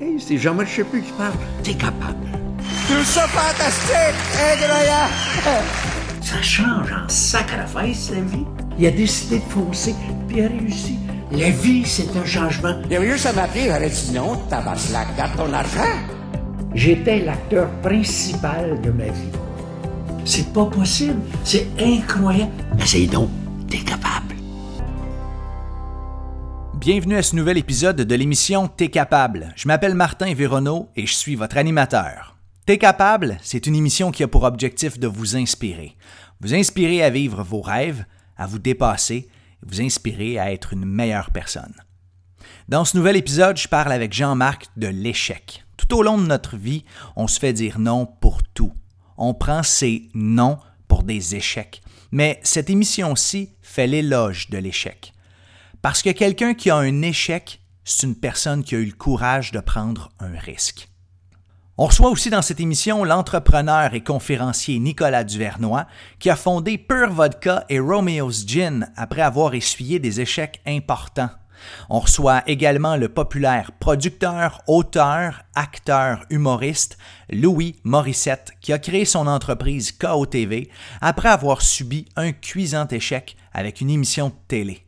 Hey, c'est Jean-Marc Chaput qui parle. T'es capable. Tout ça fantastique, incroyable. Ça change en sacrifice, la vie. Il a décidé de foncer, puis il a réussi. La vie, c'est un changement. Il avait juste à m'appeler, j'aurais dit non, tabaslac, garde ton argent. J'étais l'acteur principal de ma vie. C'est pas possible. C'est incroyable. Essaye donc. T'es capable. Bienvenue à ce nouvel épisode de l'émission T'es capable. Je m'appelle Martin Véronneau et je suis votre animateur. T'es capable, c'est une émission qui a pour objectif de vous inspirer. Vous inspirer à vivre vos rêves, à vous dépasser vous inspirer à être une meilleure personne. Dans ce nouvel épisode, je parle avec Jean-Marc de l'échec. Tout au long de notre vie, on se fait dire non pour tout. On prend ces non pour des échecs. Mais cette émission-ci fait l'éloge de l'échec. Parce que quelqu'un qui a un échec, c'est une personne qui a eu le courage de prendre un risque. On reçoit aussi dans cette émission l'entrepreneur et conférencier Nicolas Duvernois, qui a fondé Pure Vodka et Romeo's Gin après avoir essuyé des échecs importants. On reçoit également le populaire producteur, auteur, acteur, humoriste Louis Morissette, qui a créé son entreprise KOTV après avoir subi un cuisant échec avec une émission de télé.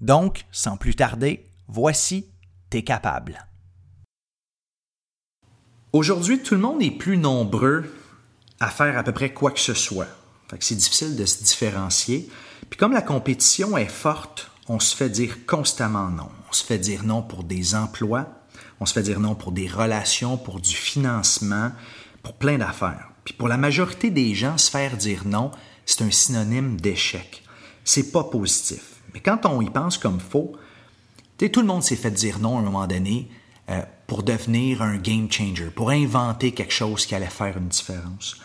Donc, sans plus tarder, voici T'es capable. Aujourd'hui, tout le monde est plus nombreux à faire à peu près quoi que ce soit. C'est difficile de se différencier. Puis comme la compétition est forte, on se fait dire constamment non. On se fait dire non pour des emplois, on se fait dire non pour des relations, pour du financement, pour plein d'affaires. Puis pour la majorité des gens, se faire dire non, c'est un synonyme d'échec. C'est pas positif. Mais quand on y pense comme faux, tout le monde s'est fait dire non à un moment donné euh, pour devenir un game changer, pour inventer quelque chose qui allait faire une différence.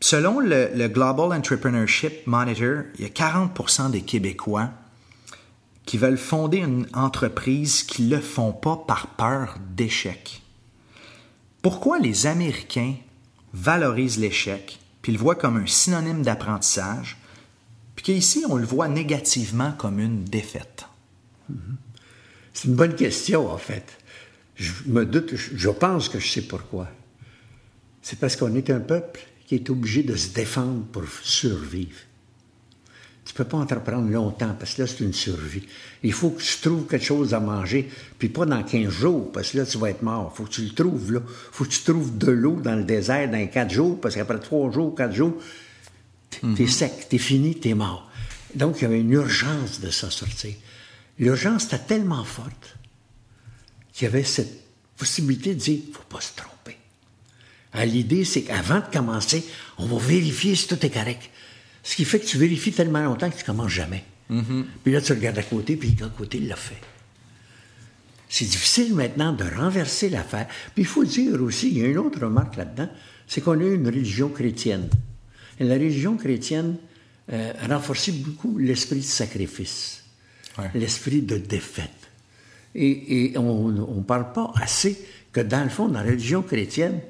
Selon le, Global Entrepreneurship Monitor, il y a 40% des Québécois qui veulent fonder une entreprise qui ne le font pas par peur d'échec. Pourquoi les Américains valorisent l'échec, puis le voient comme un synonyme d'apprentissage, puis qu'ici, on le voit négativement comme une défaite? C'est une bonne question, en fait. Je me doute, je pense que je sais pourquoi. C'est parce qu'on est un peuple qui est obligé de se défendre pour survivre. Tu peux pas entreprendre longtemps parce que là, c'est une survie. Il faut que tu trouves quelque chose à manger, puis pas dans 15 jours, parce que là, tu vas être mort. Il faut que tu le trouves, là. Il faut que tu trouves de l'eau dans le désert dans 4 jours, parce qu'après 3 jours, 4 jours, tu es sec, tu es fini, tu es mort. Donc, il y avait une urgence de s'en sortir. L'urgence était tellement forte qu'il y avait cette possibilité de dire, il ne faut pas se tromper. L'idée, c'est qu'avant de commencer, on va vérifier si tout est correct. Ce qui fait que tu vérifies tellement longtemps que tu ne commences jamais. Puis là, tu regardes à côté, puis à côté, il l'a fait. C'est difficile maintenant de renverser l'affaire. Puis il faut dire aussi, il y a une autre remarque là-dedans, c'est qu'on a une religion chrétienne. Et la religion chrétienne euh, a renforcé beaucoup l'esprit de sacrifice, Ouais. l'esprit de défaite. Et, et on ne parle pas assez que dans le fond, dans la religion chrétienne,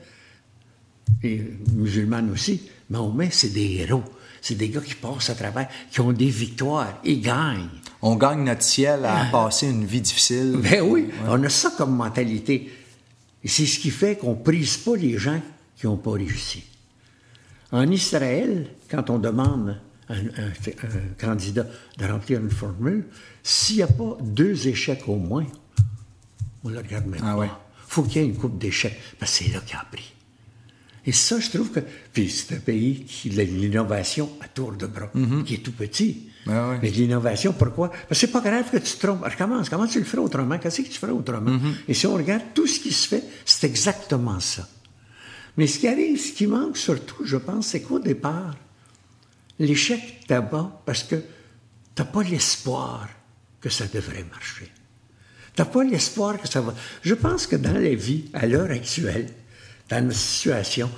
et musulmane aussi, Mahomet, c'est des héros. C'est des gars qui passent à travers, qui ont des victoires, ils gagnent. On gagne notre ciel à passer une vie difficile. Ben oui, on a ça comme mentalité. Et c'est ce qui fait qu'on ne prise pas les gens qui n'ont pas réussi. En Israël, quand on demande à un, un- un candidat de remplir une formule, s'il n'y a pas deux échecs au moins, on ne le regarde même Ah pas. ouais. faut qu'il y ait une coupe d'échecs, parce que c'est là qu'il a appris. Et ça, je trouve que. Puis c'est un pays qui a de l'innovation à tour de bras, qui est tout petit. Mm-hmm. Ah ouais. Mais l'innovation, pourquoi? Parce que c'est pas grave que tu te trompes. Recommence. Comment tu le ferais autrement? Qu'est-ce que tu ferais autrement? Mm-hmm. Et si on regarde tout ce qui se fait, c'est exactement ça. Mais ce qui arrive, ce qui manque surtout, je pense, c'est qu'au départ, l'échec d'abord parce que tu n'as pas l'espoir que ça devrait marcher. Tu n'as pas l'espoir que ça va. Je pense que dans la vie, à l'heure actuelle, dans notre situation,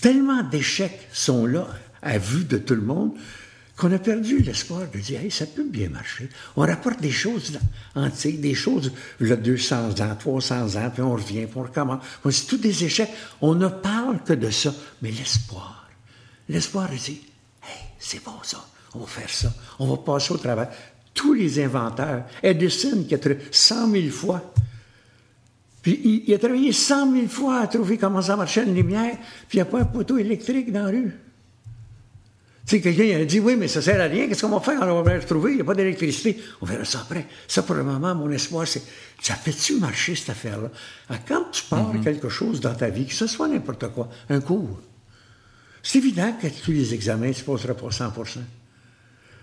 tellement d'échecs sont là à vue de tout le monde qu'on a perdu l'espoir de dire, hey, ça peut bien marcher. On rapporte des choses antiques, des choses, là, 200 ans, 300 ans, puis on revient, puis on recommence. C'est tous des échecs. On ne parle que de ça. Mais l'espoir, l'espoir de dire, hey, c'est bon ça, on va faire ça, on va passer au travail. Tous les inventeurs, Edison qui a trouvé 100 000 fois Puis il, il a travaillé cent mille fois à trouver comment ça marchait une lumière, puis il n'y a pas un poteau électrique dans la rue. Tu sais, quelqu'un a dit, oui, mais ça sert à rien, qu'est-ce qu'on va faire? Quand on va le retrouver? Il n'y a pas d'électricité. On verra ça après. Ça, pour le moment, mon espoir, c'est, ça fait-tu marcher, cette affaire-là? Alors, Quand tu pars quelque chose dans ta vie, que ce soit n'importe quoi, un cours, c'est évident que tous les examens, tu ne passeras pas 100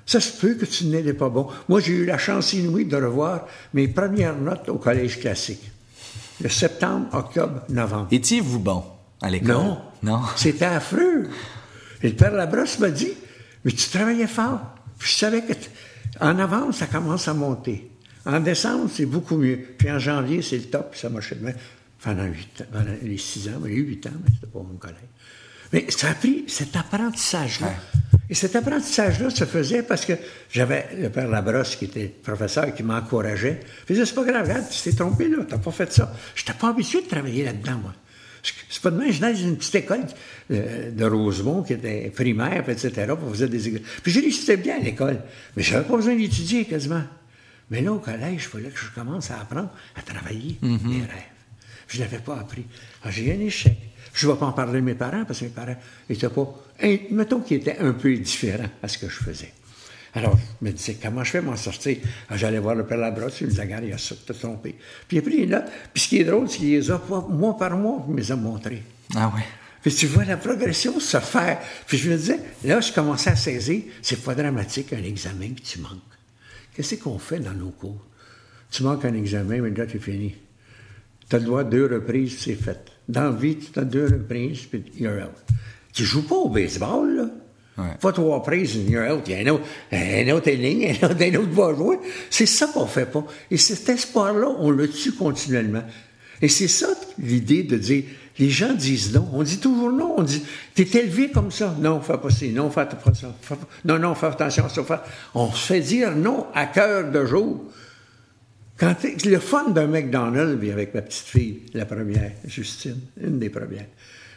Ça se peut que tu n'étais pas bon. Moi, j'ai eu la chance inouïe de revoir mes premières notes au collège classique. Le septembre, octobre, novembre. Étiez-vous bon à l'école? Non. Non? C'était affreux. Et le père Labrosse m'a dit, mais tu travaillais fort. Puis je savais que en novembre, ça commence à monter. En décembre, c'est beaucoup mieux. Puis en janvier, c'est le top, puis ça marchait de. Pendant huit ans, pendant les six ans, mais les huit ans, mais c'était pas mon collègue. Mais ça a pris cet apprentissage-là. Et cet apprentissage-là se faisait parce que j'avais le père Labrosse, qui était professeur, qui m'encourageait. Il disait, c'est pas grave, regarde, tu t'es trompé là, t'as pas fait ça. Je n'étais pas habitué de travailler là-dedans, moi. C'est pas demain, je dans une petite école euh, de Rosemont qui était primaire, puis etc. On faisait des ex- Puis j'ai réussi bien à l'école. Mais j'avais pas besoin d'étudier quasiment. Mais là, au collège, il fallait que je commence à apprendre à travailler mes rêves. Je ne l'avais pas appris. Alors, j'ai eu un échec. Je ne vais pas en parler de mes parents parce que mes parents n'étaient pas. un- mettons qu'ils étaient un peu différents à ce que je faisais. Alors, je me disais, comment je fais m'en sortir? J'allais voir le père Labrosse, il me disait, regarde, il a ça, t'as trompé. Puis il a pris les notes. Puis ce qui est drôle, c'est qu'il les a mois par mois, il me les a montrées. Ah ouais. Puis tu vois la progression se faire. Puis je me disais, là, je commençais à saisir, c'est pas dramatique un examen que tu manques. Qu'est-ce qu'on fait dans nos cours? Tu manques un examen, mais là, tu fini. Tu as le droit à deux reprises, c'est fait. Dans la vie, tu as deux reprises, puis you're out. Tu joues pas au baseball, là? Ouais. Pas trois prises, you're out. Il y a un autre, un autre inning, un autre, un autre va jouer. C'est ça qu'on fait pas. Et cet espoir-là, on le tue continuellement. Et c'est ça l'idée de dire, les gens disent non. On dit toujours non. On dit, t'es élevé comme ça. Non, fais pas ça. Non, fais pas ça. Non, non, fais attention à ça. On se fait dire non à cœur de jour. Quand le fun d'un McDonald's, avec ma petite fille, la première, Justine, une des premières,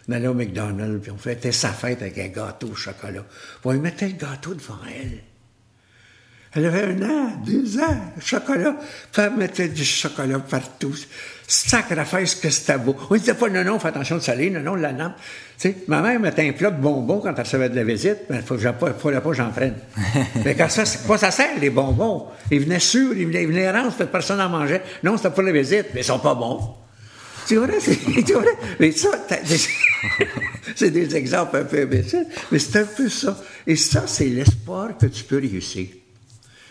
on allait au McDonald's, puis on fêtait sa fête avec un gâteau au chocolat. Puis on lui mettait le gâteau devant elle. Elle avait un an, deux ans, chocolat. Puis elle mettait du chocolat partout. Sacrifice que c'était beau. On ne disait pas, non, non, fais attention de salé, non, non, la lampe. Tu sais, ma mère mettait un plat de bonbons quand elle recevait de la visite, mais il ne fallait pas que j'en prenne. mais quand ça, c'est quoi ça sert, les bonbons? Ils venaient sûrs, ils venaient, ils venaient rances, personne n'en mangeait. Non, c'était pour la visite, mais ils sont pas bons. Vrai, c'est c'est vrai. Mais ça, c'est des exemples un peu imbéciles, mais c'est un peu ça. Et ça, c'est l'espoir que tu peux réussir.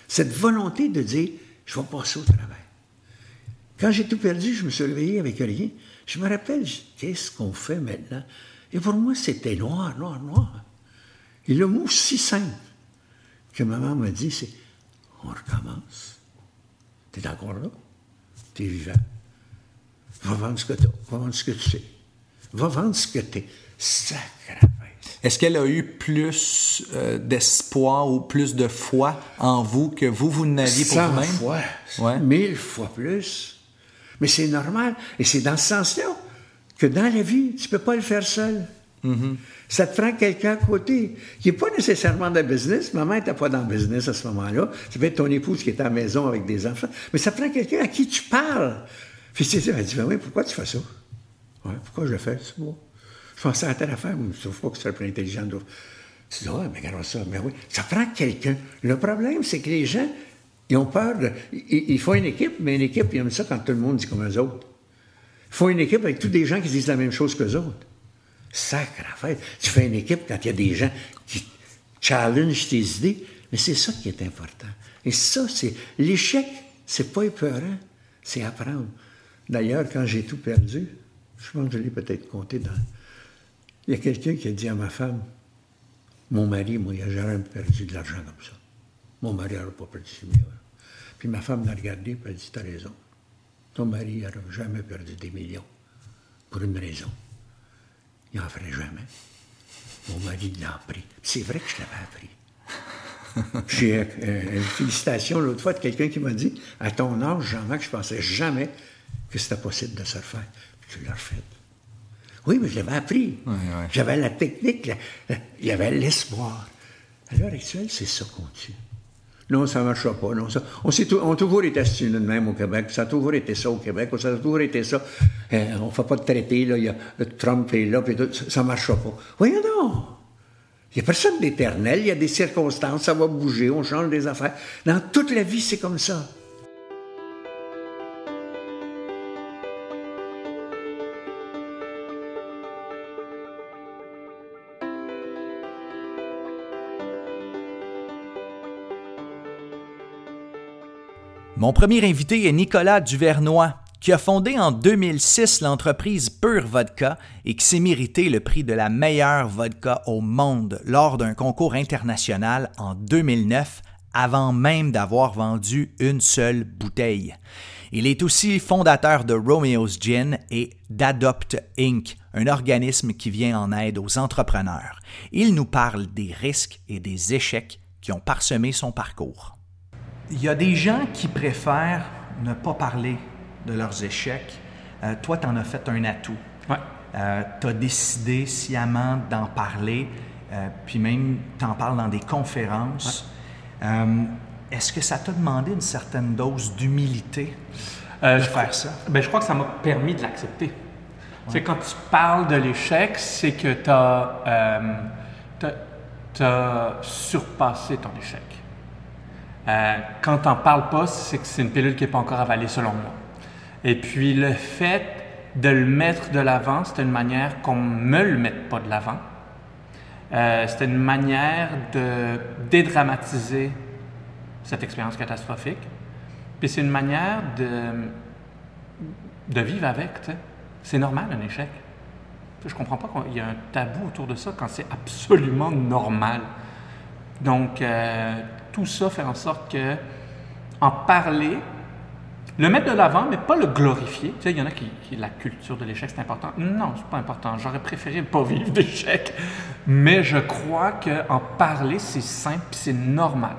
Cette volonté de dire, je vais passer au travail. Quand j'ai tout perdu, je me suis réveillé avec rien. Je me rappelle, qu'est-ce qu'on fait maintenant? Et pour moi, c'était noir, noir, noir. Et le mot si simple que maman m'a dit, c'est on recommence. Tu es encore là? Tu es vivant? Va vendre ce que tu as. Va vendre ce que tu sais. Va vendre ce que tu es. Sacré. Est-ce qu'elle a eu plus euh, d'espoir ou plus de foi en vous que vous, vous n'aviez pour Cent vous-même? fois, Ouais. mille fois plus. Mais c'est normal. Et c'est dans ce sens-là que dans la vie, tu ne peux pas le faire seul. Mm-hmm. Ça te prend quelqu'un à côté qui n'est pas nécessairement dans le business. Maman n'était pas dans le business à ce moment-là. Ça peut être ton épouse qui est à la maison avec des enfants. Mais ça prend quelqu'un à qui tu parles. Puis elle dit, ben oui, pourquoi tu fais ça? Ouais, pourquoi je le fais? C'est bon. Je pensais à telle affaire, mais je trouve pas que c'est plus intelligent. de- Tu dis, ah, mais regarde ça. Mais oui, ça prend quelqu'un. Le problème, c'est que les gens, ils ont peur de. Ils, ils font une équipe, mais une équipe, ils aiment ça quand tout le monde dit comme eux autres. Ils font une équipe avec tous des gens qui disent la même chose qu'eux autres. Sacre affaire. Tu fais une équipe quand il y a des gens qui challenge tes idées, mais c'est ça qui est important. Et ça, c'est. L'échec, c'est pas épeurant, c'est apprendre. D'ailleurs, quand j'ai tout perdu, je pense que je l'ai peut-être compté dans. Il y a quelqu'un qui a dit à ma femme Mon mari, moi, il n'a jamais perdu de l'argent comme ça. Mon mari n'aurait pas perdu 6 millions. Puis ma femme l'a regardé et elle a dit T'as raison. Ton mari n'aurait jamais perdu des millions. Pour une raison. Il n'en ferait jamais. Mon mari l'a appris. C'est vrai que je l'avais appris. J'ai euh, euh, une félicitation l'autre fois de quelqu'un qui m'a dit À ton âge, Jean-Marc, je pensais jamais que c'était possible de se refaire. Puis tu l'as refait. Oui, mais je l'avais appris. J'avais la technique, la- la- il y avait l'espoir. À l'heure actuelle, c'est ça qu'on tue. Non, ça ne marchera pas. Non, ça, on, s'est on a toujours été astinés de même au Québec. Ça a toujours été ça au Québec. Ça a toujours été ça. Eh, on ne fait pas de traité, là. Il y a, Trump est là, puis tout, ça ne marchera pas. Voyons donc. Il n'y a personne d'éternel. Il y a des circonstances. Ça va bouger. On change des affaires. Dans toute la vie, c'est comme ça. Mon premier invité est Nicolas Duvernois, qui a fondé en 2006 l'entreprise Pure Vodka et qui s'est mérité le prix de la meilleure vodka au monde lors d'un concours international en 2009 avant même d'avoir vendu une seule bouteille. Il est aussi fondateur de Romeo's Gin et d'Adopt Inc., un organisme qui vient en aide aux entrepreneurs. Il nous parle des risques et des échecs qui ont parsemé son parcours. Il y a des gens qui préfèrent ne pas parler de leurs échecs. Euh, toi, tu en as fait un atout. Ouais. Euh, tu as décidé sciemment d'en parler, euh, puis même tu en parles dans des conférences. Est-ce que ça t'a demandé une certaine dose d'humilité de faire ça? Ben, je crois que ça m'a permis de l'accepter. C'est quand tu parles de l'échec, c'est que tu as, as surpassé ton échec. Euh, quand tu n'en parles pas, c'est que c'est une pilule qui n'est pas encore avalée selon moi. Et puis le fait de le mettre de l'avant, c'était une manière qu'on ne me le mette pas de l'avant. Euh, c'était une manière de dédramatiser cette expérience catastrophique. Puis c'est une manière de, de vivre avec. C'est normal un échec. Je comprends pas qu'il y a un tabou autour de ça quand c'est absolument normal. Donc, euh, tout ça fait en sorte que en parler, le mettre de l'avant, mais pas le glorifier. Tu sais, il y en a qui, qui la culture de l'échec, c'est important. Non, c'est pas important. J'aurais préféré ne pas vivre d'échec. Mais je crois qu'en parler, c'est simple et c'est normal.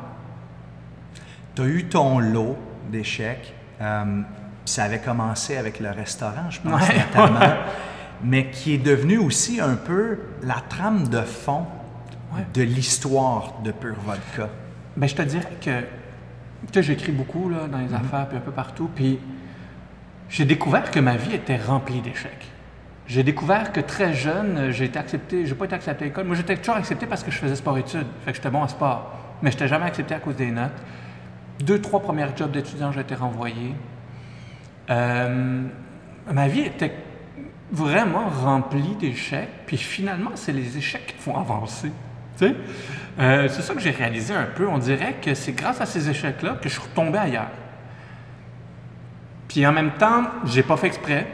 Tu as eu ton lot d'échecs. Euh, ça avait commencé avec le restaurant, je pense, notamment. mais qui est devenu aussi un peu la trame de fond de l'histoire de Pure Vodka. Bien, je te dirais que, tu j'écris beaucoup là, dans les mhm. affaires, puis un peu partout, puis j'ai découvert que ma vie était remplie d'échecs. J'ai découvert que très jeune, j'ai été accepté, j'ai pas été accepté à l'école. Moi, j'étais toujours accepté parce que je faisais sport-études, fait que j'étais bon en sport. Mais je n'étais jamais accepté à cause des notes. Deux, trois premiers jobs d'étudiant, j'ai été renvoyé. Euh, ma vie était vraiment remplie d'échecs, puis finalement, c'est les échecs qui font avancer. Tu sais? Euh, c'est ça que j'ai réalisé un peu. On dirait que c'est grâce à ces échecs-là que je suis retombé ailleurs. Puis en même temps, j'ai pas fait exprès.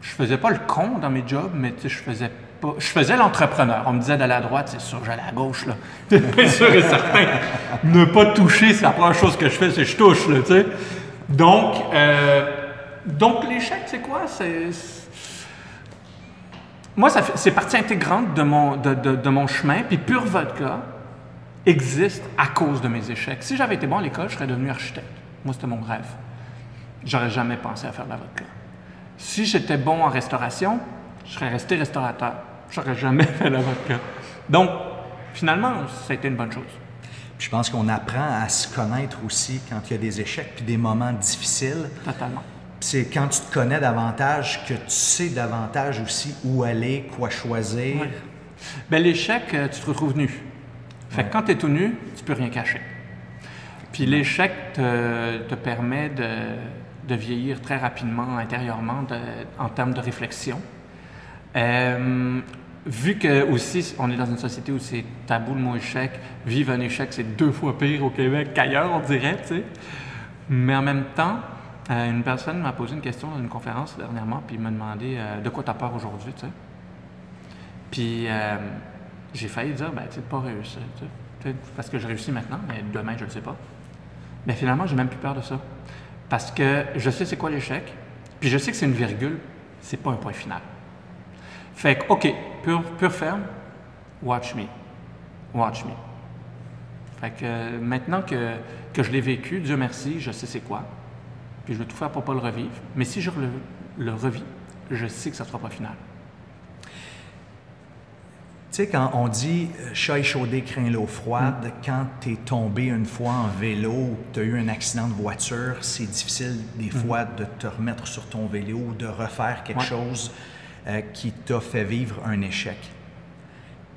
Je faisais pas le con dans mes jobs, mais je faisais pas. Je faisais l'entrepreneur. On me disait d'aller à droite, c'est sûr, j'allais à gauche, là. C'est sûr et certain. ne pas toucher, c'est la première chose que je fais, c'est je touche, là. Donc, euh, donc l'échec, c'est quoi? C'est moi, c'est partie intégrante de mon, de, de, mon chemin. Puis Pure Vodka existe à cause de mes échecs. Si j'avais été bon à l'école, je serais devenu architecte. Moi, c'était mon rêve. J'aurais jamais pensé à faire de la vodka. Si j'étais bon en restauration, je serais resté restaurateur. J'aurais jamais fait de la vodka. Donc, finalement, ça a été une bonne chose. je pense qu'on apprend à se connaître aussi quand il y a des échecs puis des moments difficiles. Totalement c'est quand tu te connais davantage que tu sais davantage aussi où aller, quoi choisir. Ben, l'échec, euh, tu te retrouves nu. Fait que quand tu es tout nu, tu peux rien cacher. Puis l'échec te, permet de, vieillir très rapidement intérieurement en termes de réflexion. Euh, vu que aussi on est dans une société où c'est tabou le mot échec, vivre un échec c'est deux fois pire au Québec qu'ailleurs on dirait, tu sais. Mais en même temps, euh, une personne m'a posé une question dans une conférence dernièrement, puis m'a demandé euh, de quoi tu as peur aujourd'hui, tu sais. Puis euh, j'ai failli dire, ben, tu sais, pas réussir, tu sais, parce que je réussis maintenant, mais demain, je ne sais pas. Mais finalement, j'ai même plus peur de ça. Parce que je sais c'est quoi l'échec, puis je sais que c'est une virgule, c'est pas un point final. Fait que, OK, pure ferme, watch me. Watch me. Fait que maintenant que, que je l'ai vécu, Dieu merci, je sais c'est quoi puis je vais tout faire pour ne pas le revivre. Mais si je le, revis, je sais que ça ne sera pas final. Tu sais, quand on dit euh, chat échaudé craint l'eau froide, Mm. quand tu es tombé une fois en vélo ou tu as eu un accident de voiture, c'est difficile des fois de te remettre sur ton vélo ou de refaire quelque Mm. Ouais. chose euh, qui t'a fait vivre un échec.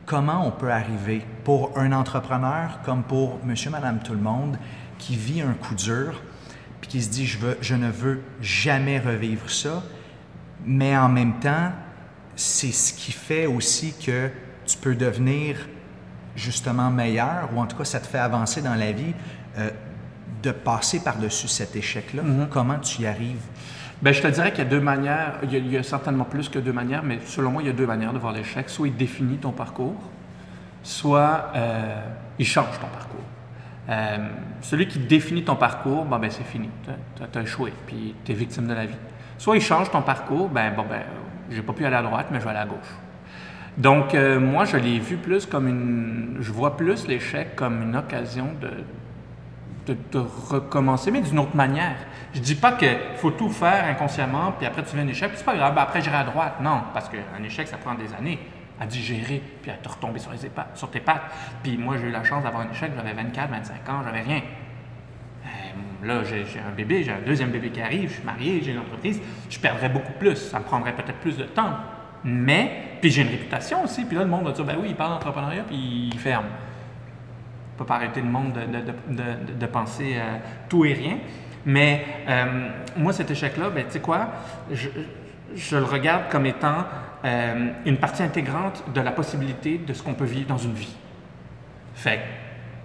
Comment on peut arriver pour un entrepreneur comme pour monsieur, madame, tout le monde qui vit un coup dur puis qui se dit je, veux, je ne veux jamais revivre ça, mais en même temps, c'est ce qui fait aussi que tu peux devenir justement meilleur, ou en tout cas, ça te fait avancer dans la vie, euh, de passer par-dessus cet échec-là. Comment tu y arrives? Ben, je te dirais qu'il y a deux manières, il y a, il y a certainement plus que deux manières, mais selon moi, il y a deux manières de voir l'échec. Soit il définit ton parcours, soit euh, il change ton parcours. Euh, celui qui définit ton parcours, ben, c'est fini. Tu as, échoué, puis tu es victime de la vie. Soit il change ton parcours, ben, bon, ben, j'ai pas pu aller à droite, mais je vais aller à gauche. Donc, euh, moi, je l'ai vu plus comme une. Je vois plus l'échec comme une occasion de recommencer, mais d'une autre manière. Je dis pas qu'il faut tout faire inconsciemment, puis après tu fais un échec, puis c'est pas grave, ben après j'irai à droite. Non, parce qu'un échec, ça prend des années à digérer, puis à te retomber sur, tes pattes. Puis moi, j'ai eu la chance d'avoir un échec, j'avais 24, 25 ans, j'avais rien. Euh, Là, j'ai un bébé, j'ai un deuxième bébé qui arrive, je suis marié, j'ai une entreprise, je perdrais beaucoup plus, ça me prendrait peut-être plus de temps. Mais, puis j'ai une réputation aussi, puis là, le monde va dire, ben oui, il parle d'entrepreneuriat, puis il ferme. On peut pas arrêter le monde de, penser euh, tout et rien. Mais euh, moi, cet échec-là, ben, tu sais quoi, je le regarde comme étant euh, une partie intégrante de la possibilité de ce qu'on peut vivre dans une vie. Fait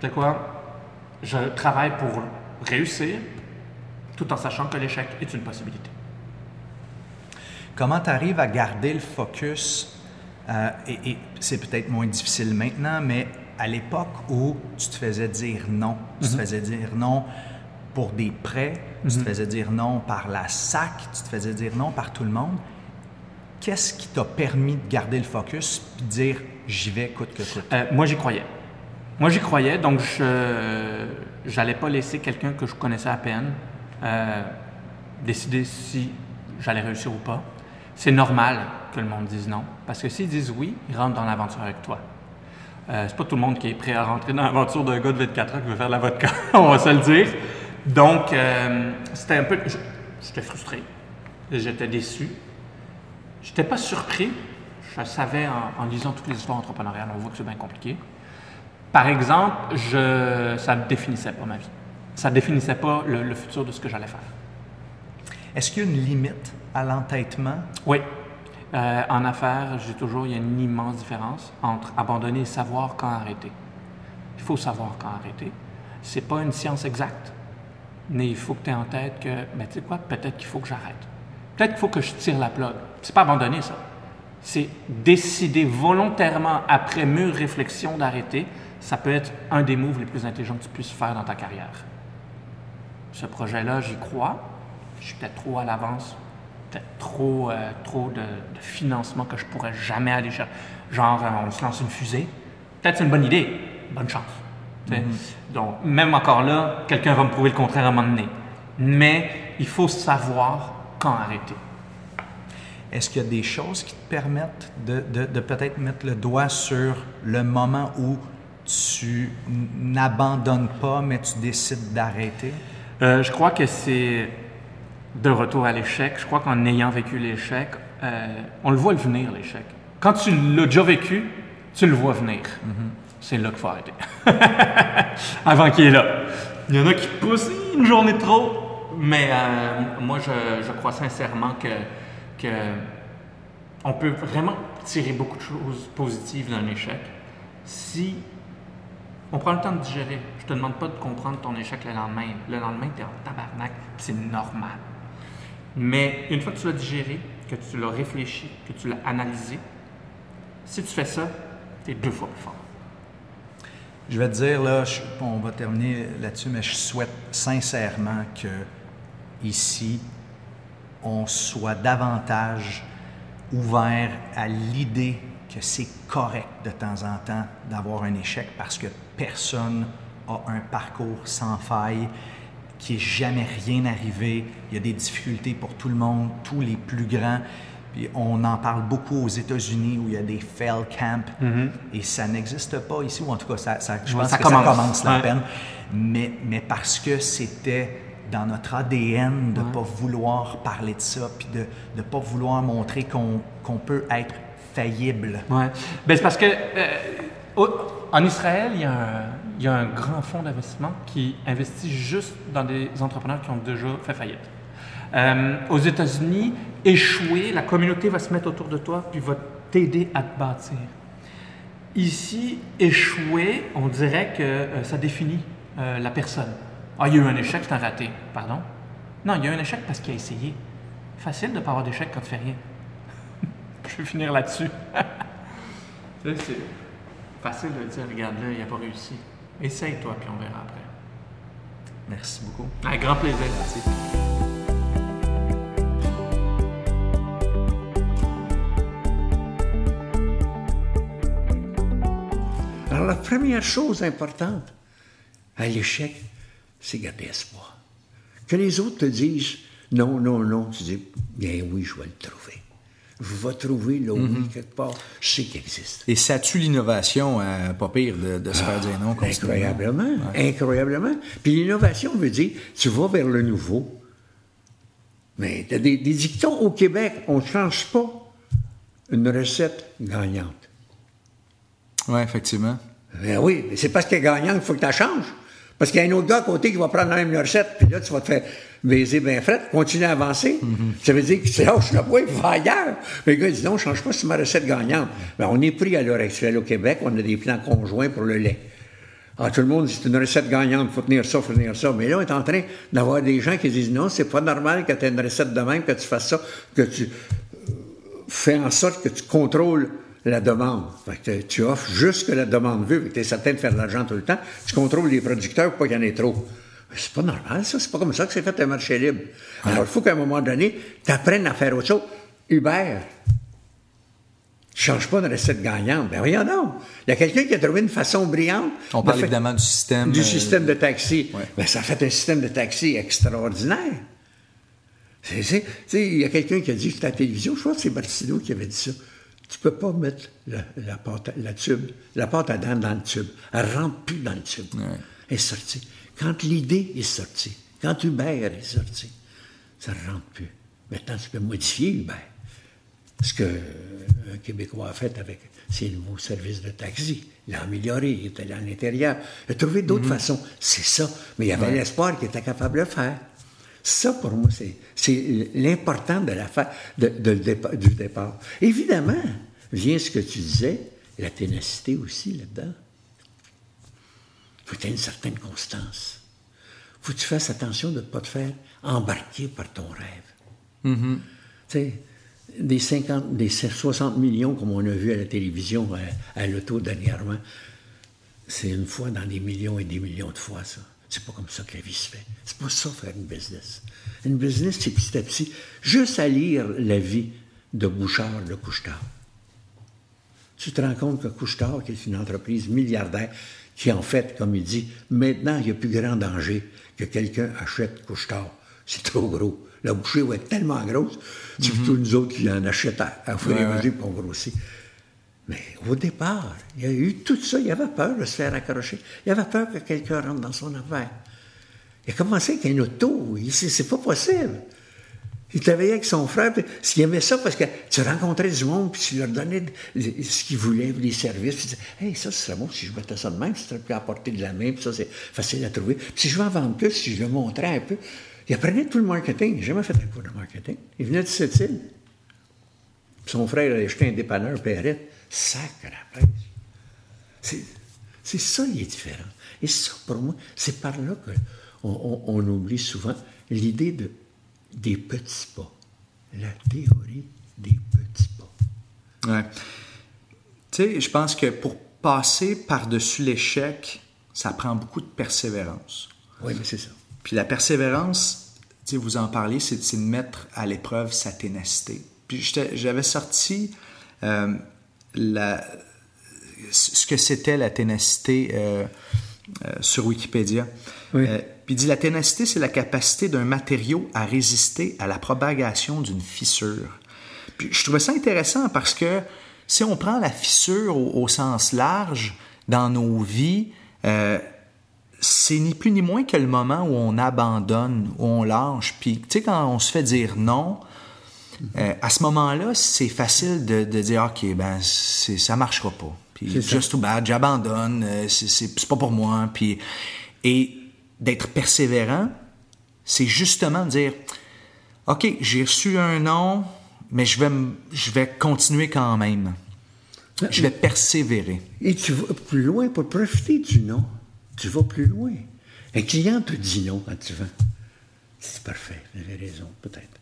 sais quoi, je travaille pour réussir tout en sachant que l'échec est une possibilité. Comment tu arrives à garder le focus, euh, et, et c'est peut-être moins difficile maintenant, mais à l'époque où tu te faisais dire non, tu te faisais dire non pour des prêts, tu te faisais dire non par la SAC, tu te faisais dire non par tout le monde, qu'est-ce qui t'a permis de garder le focus puis de dire j'y vais coûte que coûte? Euh, moi, j'y croyais. Moi, j'y croyais, donc je n'allais pas laisser quelqu'un que je connaissais à peine euh, décider si j'allais réussir ou pas. C'est normal que le monde dise non, parce que s'ils disent oui, ils rentrent dans l'aventure avec toi. Euh, c'est pas tout le monde qui est prêt à rentrer dans l'aventure d'un gars de 24 ans qui veut faire de la vodka, on va se le dire. Donc, euh, c'était un peu... J'étais frustré, j'étais déçu. J'étais pas surpris. Je savais en, en lisant toutes les histoires entrepreneuriales, on voit que c'est bien compliqué. Par exemple, je, ça ne définissait pas ma vie. Ça ne définissait pas le, le futur de ce que j'allais faire. Est-ce qu'il y a une limite à l'entêtement? Oui. Euh, en affaires, j'ai toujours, il y a une immense différence entre abandonner et savoir quand arrêter. Il faut savoir quand arrêter. C'est pas une science exacte, mais il faut que tu aies en tête que, ben, tu sais quoi, peut-être qu'il faut que j'arrête. Peut-être qu'il faut que je tire la plug. C'est pas abandonner ça. C'est décider volontairement, après mûre réflexion, d'arrêter. Ça peut être un des moves les plus intelligents que tu puisses faire dans ta carrière. Ce projet-là, j'y crois. Je suis peut-être trop à l'avance, peut-être trop, euh, trop de, de financement que je pourrais jamais aller chercher. Genre, euh, on se lance une fusée. Peut-être c'est une bonne idée. Bonne chance. sais. Donc, même encore là, quelqu'un va me prouver le contraire à un moment donné. Mais il faut savoir quand arrêter. Est-ce qu'il y a des choses qui te permettent de, de- de peut-être mettre le doigt sur le moment où tu n'abandonnes pas, mais tu décides d'arrêter? Euh, je crois que c'est de retour à l'échec. Je crois qu'en ayant vécu l'échec, euh, on le voit venir, l'échec. Quand tu l'as déjà vécu, tu le vois venir. C'est là qu'il faut arrêter. Avant qu'il est là. Il y en a qui poussent une journée de trop, mais euh, moi, je, je crois sincèrement que, que on peut vraiment tirer beaucoup de choses positives d'un échec si on prend le temps de digérer. Je te demande pas de comprendre ton échec le lendemain. Le lendemain, tu es en tabarnak, c'est normal. Mais une fois que tu l'as digéré, que tu l'as réfléchi, que tu l'as analysé, si tu fais ça, tu es deux fois plus fort. Je vais te dire, là, on va terminer là-dessus, mais je souhaite sincèrement que ici, on soit davantage ouvert à l'idée que c'est correct de temps en temps d'avoir un échec parce que personne a un parcours sans faille, qui est jamais rien arrivé. Il y a des difficultés pour tout le monde, tous les plus grands. Puis on en parle beaucoup aux États-Unis où il y a des fail camps et ça n'existe pas ici, ou en tout cas, ça, ça- je Ouais, pense ça que commence. ça commence la Ouais. peine. Mais, mais parce que c'était dans notre ADN de ne pas vouloir parler de ça, puis de ne pas vouloir montrer qu'on qu'on peut être faillible. Ouais. Ben, c'est parce que euh, en Israël, il y, a un, il y a un grand fonds d'investissement qui investit juste dans des entrepreneurs qui ont déjà fait faillite. Euh, aux États-Unis, échouer, la communauté va se mettre autour de toi puis va t'aider à te bâtir. Ici, échouer, on dirait que euh, ça définit euh, la personne. Ah, il y a eu un échec, c'est un raté. Pardon? Non, il y a eu un échec parce qu'il a essayé. Facile de ne pas avoir d'échec quand tu fais rien. Je vais finir là-dessus. Tu sais, c'est facile de dire, regarde là, il n'a pas réussi. Essaye-toi, puis on verra après. Merci beaucoup. Avec grand plaisir. Merci. Alors, la première chose importante à l'échec, c'est garder espoir. Que les autres te disent non, non, non, tu dis bien oui, je vais le trouver. Je vais trouver le oui quelque part. Je sais qu'il existe. Et ça tue l'innovation, euh, pas pire, de, de se faire dire non. Incroyablement, incroyablement. Puis l'innovation veut dire, tu vas vers le nouveau. Mais tu as des, des dictons au Québec, on ne change pas une recette gagnante. Oui, effectivement. Ben oui, mais c'est parce qu'elle est gagnante qu'il faut que tu la changes. Parce qu'il y a un autre gars à côté qui va prendre la même recette, puis là, tu vas te faire baiser bien fret, continuer à avancer. Ça veut dire que tu lâches le poids, il va ailleurs. Mais le gars dit non, je ne change pas, c'est ma recette gagnante. Ben, on est pris à l'heure actuelle au Québec, on a des plans conjoints pour le lait. Ah, tout le monde dit c'est une recette gagnante, il faut tenir ça, il faut tenir ça. Mais là, on est en train d'avoir des gens qui disent non, c'est pas normal que tu aies une recette de même, que tu fasses ça, que tu fais en sorte que tu contrôles la demande. Fait que tu offres juste que la demande veut, tu es certain de faire de l'argent tout le temps. Tu contrôles les producteurs pour pas qu'il y en ait trop. C'est pas normal, ça. C'est pas comme ça que c'est fait un marché libre. Alors, il faut qu'à un moment donné, tu apprennes à faire autre chose. Uber. Tu changes pas de recette gagnante. Ben voyons donc. Il y a quelqu'un qui a trouvé une façon brillante. On parle évidemment du système. du euh, système de taxi. Ouais. Ben, ça fait un système de taxi extraordinaire. Il y a quelqu'un qui a dit sur la télévision, je crois que c'est Martineau qui avait dit ça. Tu peux pas mettre la, la pâte, la tube, la pâte à dents dans le tube. Elle rentre plus dans le tube. Elle est sortie. Quand l'idée est sortie, quand Uber est sorti, ça ne rentre plus. Maintenant, tu peux modifier Uber. Ce que euh, un Québécois a fait avec ses nouveaux services de taxi. Il a amélioré, il est allé à l'intérieur. Il a trouvé d'autres façons. C'est ça. Mais il y avait l'espoir qu'il était capable de le faire. Ça, pour moi, c'est, l'important de l'affaire, de, du départ. Évidemment, vient ce que tu disais, la ténacité aussi là-dedans. Il faut que tu aies une certaine constance. Il faut que tu fasses attention de ne pas te faire embarquer par ton rêve. Tu sais, des 50, des 60 millions, comme on a vu à la télévision, à, à l'auto dernièrement, c'est une fois dans des millions et des millions de fois, ça. C'est pas comme ça que la vie se fait. C'est pas ça, faire une business. Une business, c'est petit à petit. Juste à lire la vie de Bouchard, de Couchetard. Tu te rends compte que Couchetard, qui est une entreprise milliardaire, qui en fait, comme il dit, maintenant, il n'y a plus grand danger que quelqu'un achète Couchetard. C'est trop gros. La bouchée va être tellement grosse, c'est plutôt nous autres qui en achètent à, à à mesure qu'on grossit. Mais au départ, il y a eu tout ça. Il avait peur de se faire accrocher. Il avait peur que quelqu'un rentre dans son affaire. Il a commencé avec un auto. C'est pas possible. Il travaillait avec son frère. Puis, il aimait ça parce que tu rencontrais du monde, puis tu leur donnais ce qu'ils voulaient, les services. Puis tu disais, hey, ça, ce serait bon si je mettais ça de même, ça serait plus à portée de la main, puis ça, c'est facile à trouver. Puis si je veux en vendre plus, si je le montrais un peu. Il apprenait tout le marketing. Il n'a jamais fait un cours de marketing. Il venait de cette île. Son frère a acheté un dépanneur Perrette. Sacre. C'est, c'est ça qui est différent. Et ça, pour moi, c'est par là qu'on on, on oublie souvent l'idée de, des petits pas. La théorie des petits pas. Ouais. Tu sais, je pense que pour passer par-dessus l'échec, ça prend beaucoup de persévérance. Oui, mais c'est ça. Puis la persévérance, tu sais, vous en parlez, c'est de mettre à l'épreuve sa ténacité. Puis j'avais sorti euh, la, ce que c'était la ténacité euh, euh, sur Wikipédia. Oui. Euh, puis il dit la ténacité, c'est la capacité d'un matériau à résister à la propagation d'une fissure. Puis je trouvais ça intéressant parce que si on prend la fissure au, au sens large dans nos vies, c'est ni plus ni moins que le moment où on abandonne, où on lâche. Puis, tu sais, quand on se fait dire non, euh, à ce moment-là, c'est facile de, de dire, OK, ben, ça marchera pas. Puis, C'est ça. just too bad, j'abandonne, euh, c'est, pas pour moi. Puis, et d'être persévérant, c'est justement de dire, OK, j'ai reçu un non, mais je vais, je vais continuer quand même. Je vais persévérer. Et tu vas plus loin pour profiter du non. Tu vas plus loin. Un client te dit non quand tu vends. C'est parfait, avez raison, peut-être.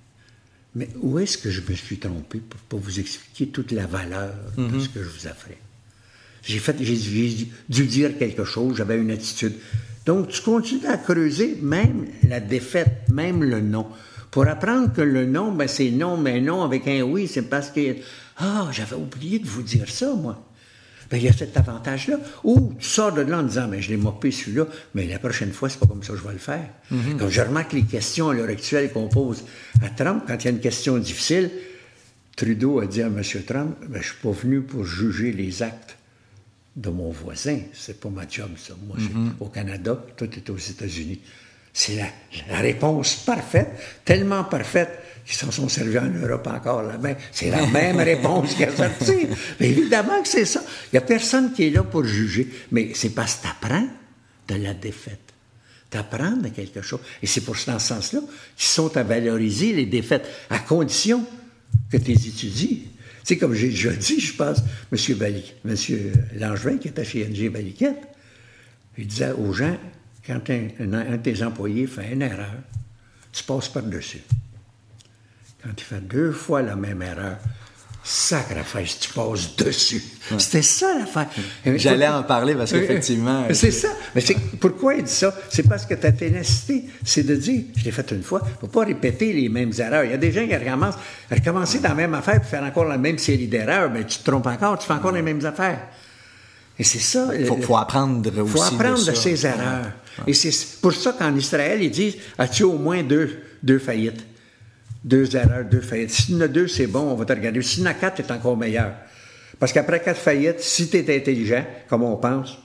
Mais où est-ce que je me suis trompé pour pas vous expliquer toute la valeur de ce que je vous offrais? J'ai fait, j'ai j'ai dû dire quelque chose, j'avais une attitude. Donc, tu continues à creuser même la défaite, même le non. Pour apprendre que le non, ben, c'est non, mais non avec un oui, c'est parce que, ah, j'avais oublié de vous dire ça, moi. Ben, il y a cet avantage-là. Ou tu sors de là en disant, ben, je l'ai mopé celui-là, mais la prochaine fois, c'est pas comme ça que je vais le faire. Comme je remarque les questions à l'heure actuelle qu'on pose à Trump, quand il y a une question difficile, Trudeau a dit à M. Trump, ben, je suis pas venu pour juger les actes de mon voisin. C'est pas ma job, ça. Moi, je suis au Canada, toi, tu es aux États-Unis. C'est la, la réponse parfaite, tellement parfaite qu'ils s'en sont servis en Europe encore la même. C'est la même réponse qui a sorti. Mais évidemment que c'est ça. Il n'y a personne qui est là pour juger. Mais c'est parce que tu apprends de la défaite. Tu apprends de quelque chose. Et c'est pour dans ce sens-là qu'ils sont à valoriser les défaites, à condition que tu les étudies. C'est comme j'ai déjà dit, je pense, M. Vali, M. Langevin, qui était chez NG Valiquette, il disait aux gens, quand un, un- un de tes employés fait une erreur, tu passes par-dessus. Quand il fait deux fois la même erreur, sacrifice, tu passes dessus. C'était ça l'affaire. J'allais en parler parce Euh, qu'effectivement. euh, C'est ça. Mais pourquoi il dit ça? C'est parce que ta ténacité, c'est de dire, je l'ai fait une fois, il ne faut pas répéter les mêmes erreurs. Il y a des gens qui recommencent, recommencer dans la même affaire puis faire encore la même série d'erreurs, mais tu te trompes encore, tu fais encore les mêmes affaires. Et c'est ça. Il faut, apprendre il aussi. faut apprendre de, ses erreurs. Et c'est pour ça qu'en Israël, ils disent As-tu au moins deux, deux faillites? Deux erreurs, deux faillites. S'il y en a deux, c'est bon, on va te regarder. S'il y en a quatre, c'est encore meilleur. Parce qu'après quatre faillites, si tu es intelligent, comme on pense,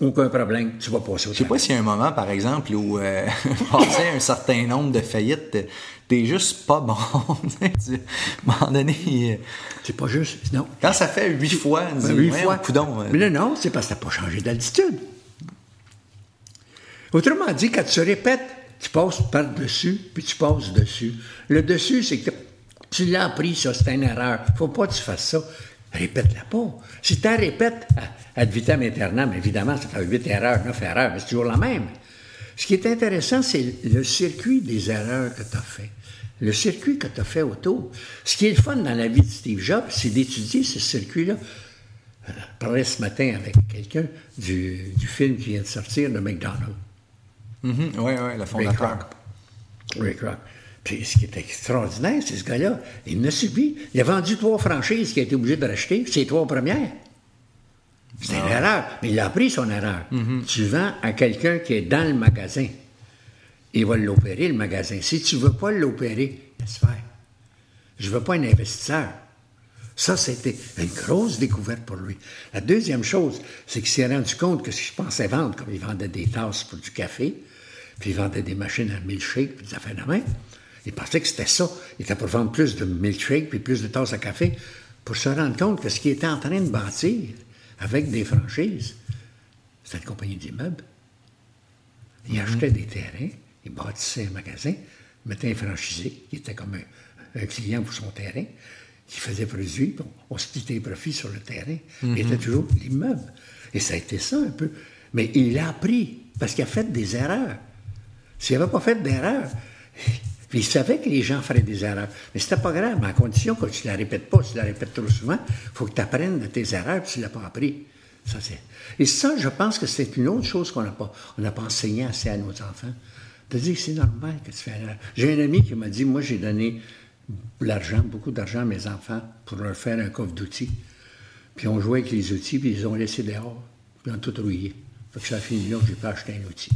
aucun problème, tu vas passer au Je sais pas s'il y a un moment, par exemple, où, euh, passé un certain nombre de faillites, t'es juste pas bon. À un moment donné, euh, C'est pas juste. Non. quand ça fait huit fois, on dit, Ben, huit Ouais, fois. coudonc, euh, Mais non, non, c'est parce que tu n'as pas changé d'altitude. Autrement dit, quand tu répètes, tu passes par-dessus, puis tu passes dessus. Le dessus, c'est que tu l'as appris, ça, c'est une erreur. faut pas que tu fasses ça. Répète-la pas. Si tu la répètes à- ad vitam aeternam, évidemment, ça fait huit erreurs, neuf erreurs, mais c'est toujours la même. Ce qui est intéressant, c'est le circuit des erreurs que tu as fait. Le circuit que tu as fait autour. Ce qui est le fun dans la vie de Steve Jobs, c'est d'étudier ce circuit-là. Je parlais ce matin avec quelqu'un du, du film qui vient de sortir de McDonald's. ouais, ouais, le Ray fondateur. Kroc. Ray Kroc. Puis ce qui est extraordinaire, c'est ce gars-là, il n'a subi. Il a vendu trois franchises qu'il a été obligé de racheter, ses trois premières. C'était une erreur, mais il a appris son erreur. Tu vends à quelqu'un qui est dans le magasin. Il va l'opérer, le magasin. Si tu ne veux pas l'opérer, laisse faire. Je ne veux pas un investisseur. Ça, c'était une grosse découverte pour lui. La deuxième chose, c'est qu'il s'est rendu compte que ce qu'il pensait vendre, comme il vendait des tasses pour du café, puis il vendait des machines à milkshake, puis des affaires de main, il pensait que c'était ça. Il était pour vendre plus de milkshake, puis plus de tasses à café, pour se rendre compte que ce qu'il était en train de bâtir avec des franchises, c'était une compagnie d'immeubles. Il achetait des terrains, il bâtissait un magasin, il mettait un franchisé qui était comme un, un client pour son terrain, qui faisait produire, puis on, on splittait les profits sur le terrain. Il était toujours l'immeuble. Et ça a été ça un peu. Mais il a appris, parce qu'il a fait des erreurs. S'il n'avait pas fait d'erreurs, puis il savait que les gens feraient des erreurs. Mais c'était pas grave, mais à condition que tu ne la répètes pas, tu la répètes trop souvent, il faut que tu apprennes de tes erreurs, puis tu l'as pas appris. Ça, c'est... Et ça, je pense que c'est une autre chose qu'on n'a pas, on n'a pas enseigné assez à nos enfants. De dire que c'est normal que tu fais erreur. J'ai un ami qui m'a dit, moi, j'ai donné l'argent, beaucoup d'argent à mes enfants pour leur faire un coffre d'outils. Puis on jouait avec les outils, puis ils ont laissés dehors, puis ils ont tout rouillé. Fait que ça a fini là, j'ai pas acheté un outil.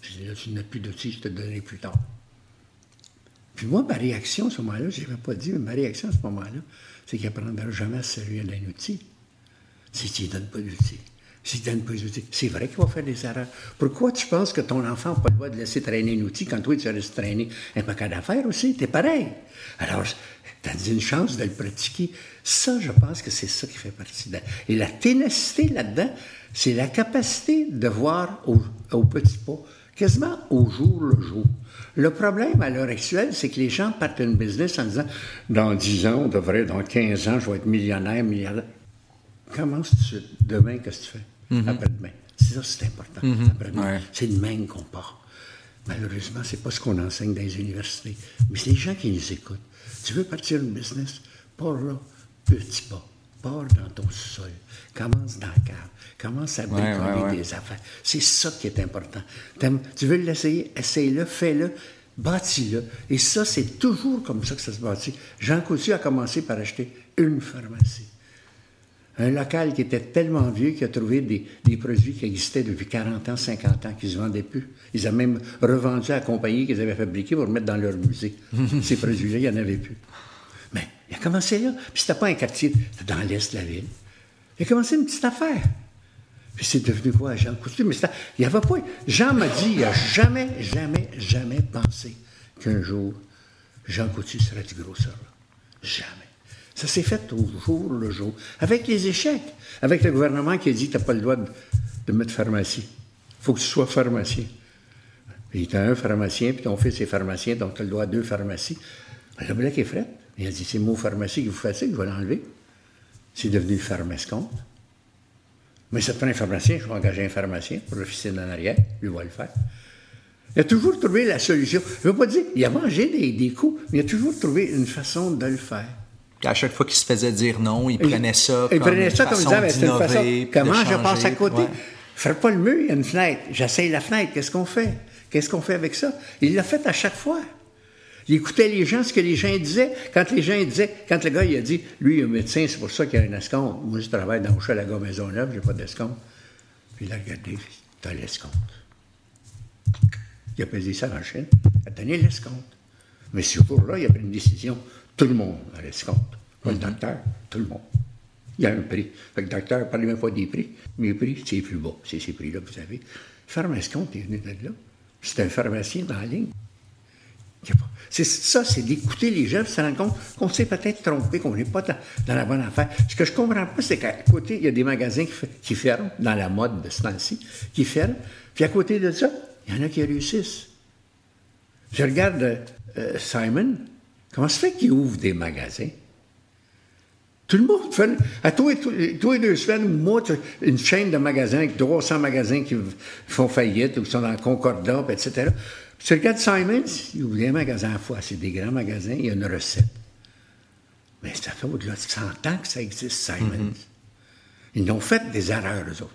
J'ai dit, là, tu n'as plus d'outils, je te donnerai plus tard. Puis moi, ma réaction à ce moment-là, je n'avais pas dit, mais ma réaction à ce moment-là, c'est qu'il n'apprendra jamais à servir d'un outil si tu ne donnes pas d'outils. Si tu donnes pas d'outils, c'est vrai qu'il va faire des erreurs. Pourquoi tu penses que ton enfant n'a pas le droit de laisser traîner un outil quand toi, tu restes traîner un paquet d'affaires aussi? T'es pareil. Alors, tu as une chance de le pratiquer. Ça, je pense que c'est ça qui fait partie de... Et la ténacité là-dedans, c'est la capacité de voir au, au petit pas, quasiment au jour le jour. Le problème à l'heure actuelle, c'est que les gens partent une business en disant dans 10 ans, on devrait, dans 15 ans, je vais être millionnaire, milliardaire. Commence suite. Demain, qu'est-ce que tu fais? Après-demain. C'est ça, c'est important. Après-demain. Ouais. C'est de même qu'on part. Malheureusement, c'est pas ce qu'on enseigne dans les universités. Mais c'est les gens qui nous écoutent. Tu veux partir une business? Pars là, petit pas. Pars dans ton sol. Commence dans la cave. Commence à bricoler ouais, ouais. des affaires. C'est ça qui est important. Tu veux l'essayer? Essaye-le, fais-le, bâtis-le. Et ça, c'est toujours comme ça que ça se bâtit. Jean Coutu a commencé par acheter une pharmacie. Un local qui était tellement vieux qu'il a trouvé des, des produits qui existaient depuis 40 ans, 50 ans, qui ne se vendaient plus. Ils ont même revendu à la compagnie qu'ils avaient fabriquée pour remettre dans leur musée. Ces produits-là, il n'y en avait plus. Il a commencé là? Puis c'était pas un quartier, c'était dans l'est de la ville. Il a commencé une petite affaire. Puis c'est devenu quoi, Jean Coutu? Mais il n'y avait pas. Jean m'a dit, il n'a jamais, jamais, jamais pensé qu'un jour, Jean Coutu serait du gros là. Jamais. Ça s'est fait au jour le jour. Avec les échecs. Avec le gouvernement qui a dit tu n'as pas le droit de, de mettre pharmacie. Il faut que tu sois pharmacien. Puis tu as un pharmacien, puis ton fils est pharmacien, donc tu as le droit à deux pharmacies. Le black est fret. Il a dit c'est le mot pharmacie qui vous fatigue, je vais l'enlever. C'est devenu pharmascompte. Mais ça prend un pharmacien, je vais engager un pharmacien pour l'officier en arrière, lui va le faire. Il a toujours trouvé la solution. Je ne veux pas dire, il a mangé des, des coups, mais il a toujours trouvé une façon de le faire. Puis à chaque fois qu'il se faisait dire non, il prenait ça Il comme prenait une ça comme façon disant, ben, c'est une façon. Comment je passe à côté? Ouais. Pas le mur, il y a une fenêtre. J'essaye la fenêtre. Qu'est-ce qu'on fait? Qu'est-ce qu'on fait avec ça? Il l'a fait à chaque fois. Il écoutait les gens, ce que les gens disaient. Quand les gens disaient, quand le gars il a dit, lui, il est médecin, c'est pour ça qu'il a un escompte. Moi, je travaille dans Hochelaga Maisonneuve, j'ai pas d'escompte. Puis il a regardé, t'as l'escompte. Il a pesé ça en Chine, il a donné l'escompte. Mais ce jour-là, il a pris une décision. Tout le monde a l'escompte. Pas le docteur, tout le monde. Il y a un prix. Fait que le docteur ne parlait même pas des prix. Mes prix, c'est plus bas. C'est ces prix-là que vous avez. Le pharmacien est venu de là. C'est un pharmacien dans la ligne. C'est ça, c'est d'écouter les gens, puis se rendre compte qu'on s'est peut-être trompé, qu'on n'est pas dans, la bonne affaire. Ce que je comprends pas, c'est qu'à côté, il y a des magasins qui, ferment, dans la mode de ce temps-ci, qui ferment. Puis à côté de ça, il y en a qui réussissent. Je regarde euh, Simon, comment se fait qu'il ouvre des magasins? Tout le monde fait. À tous les deux semaines ou mois, une chaîne de magasins avec 300 magasins qui font faillite ou qui sont dans le concordat, puis etc. Puis tu regardes Simons, il ouvre des magasins à la fois. C'est des grands magasins, il y a une recette. Mais ça fait au-delà de 100 ans que ça existe, Simons. Ils n'ont fait des erreurs, eux autres.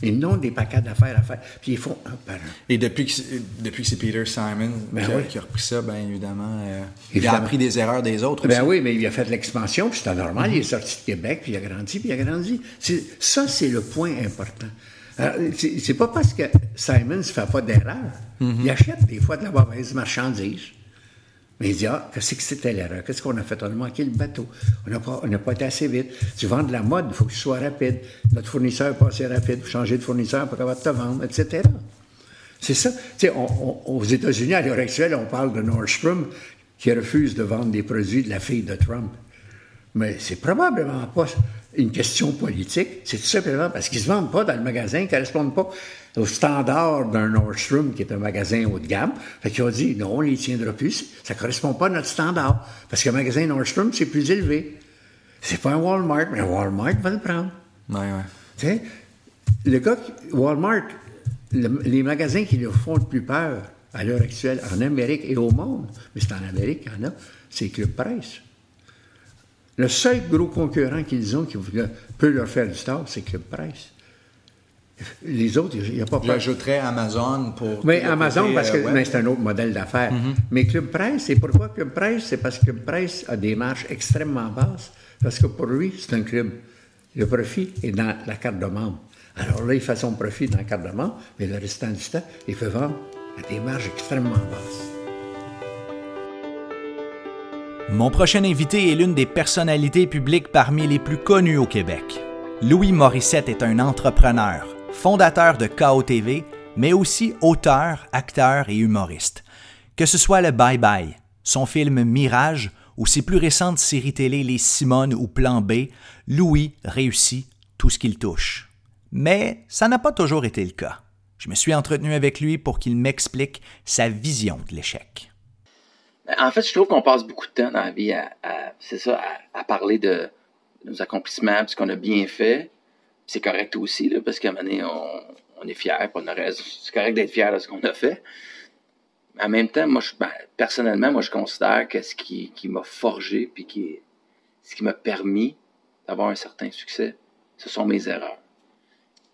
Ils n'ont des paquets d'affaires à faire. Puis ils font un par un. Et depuis que, c'est- depuis que c'est Peter Simon Ben qui, a, oui. qui a repris ça, bien évidemment, euh, il a appris des erreurs des autres. Ben aussi. oui, mais il a fait de l'expansion, puis c'était normal. Il est sorti de Québec, puis il a grandi, puis il a grandi. Ça, c'est le point important. Alors, C'est pas parce que Simon ne fait pas d'erreur. Il achète des fois de la mauvaise marchandise. Mais il dit, ah, qu'est-ce que c'était l'erreur? Qu'est-ce qu'on a fait? On a manqué le bateau. On n'a pas, on pas été assez vite. Tu vends de la mode, il faut que tu sois rapide. Notre fournisseur n'est pas assez rapide. Il faut changer de fournisseur pour capable de te vendre, etc. C'est ça. Tu sais, on- on- aux États-Unis, à l'heure actuelle, on parle de Nordstrom qui refuse de vendre des produits de la fille de Trump. Mais c'est probablement pas une question politique. C'est tout simplement parce qu'ils ne se vendent pas dans le magasin, ils ne correspondent pas au standard d'un Nordstrom, qui est un magasin haut de gamme. Fait qu'ils ont dit, non, on ne les tiendra plus. Ça ne correspond pas à notre standard. Parce que le magasin Nordstrom, c'est plus élevé. C'est pas un Walmart, mais Walmart va le prendre. Ouais, ouais. Tu sais, le gars, Walmart, le- les magasins qui leur font le plus peur à l'heure actuelle en Amérique et au monde, mais c'est en Amérique qu'il y en a, c'est Club Presse. Le seul gros concurrent qu'ils ont qui peut leur faire du tort, c'est Club Presse. Les autres, il n'y a pas peur. J'ajouterais Amazon pour. Oui, Amazon, côté, parce que euh, c'est un autre modèle d'affaires. Mais Club Presse, c'est pourquoi Club Presse? C'est parce que Club Presse a des marges extrêmement basses. Parce que pour lui, c'est un club. Le profit est dans la carte de membre. Alors là, il fait son profit dans la carte de membre, mais le restant du temps, il fait vendre à des marges extrêmement basses. Mon prochain invité est l'une des personnalités publiques parmi les plus connues au Québec. Louis Morissette est un entrepreneur, fondateur de KOTV, mais aussi auteur, acteur et humoriste. Que ce soit le Bye Bye, son film Mirage ou ses plus récentes séries télé Les Simones ou Plan B, Louis réussit tout ce qu'il touche. Mais ça n'a pas toujours été le cas. Je me suis entretenu avec lui pour qu'il m'explique sa vision de l'échec. En fait, je trouve qu'on passe beaucoup de temps dans la vie à, c'est ça, à, parler de nos accomplissements, de ce qu'on a bien fait. C'est correct aussi, là, parce qu'à un moment donné, on, est fier, c'est correct d'être fier de ce qu'on a fait. Mais en même temps, moi, ben, personnellement, moi, je considère que ce qui, qui m'a forgé, puis qui, ce qui m'a permis d'avoir un certain succès, ce sont mes erreurs.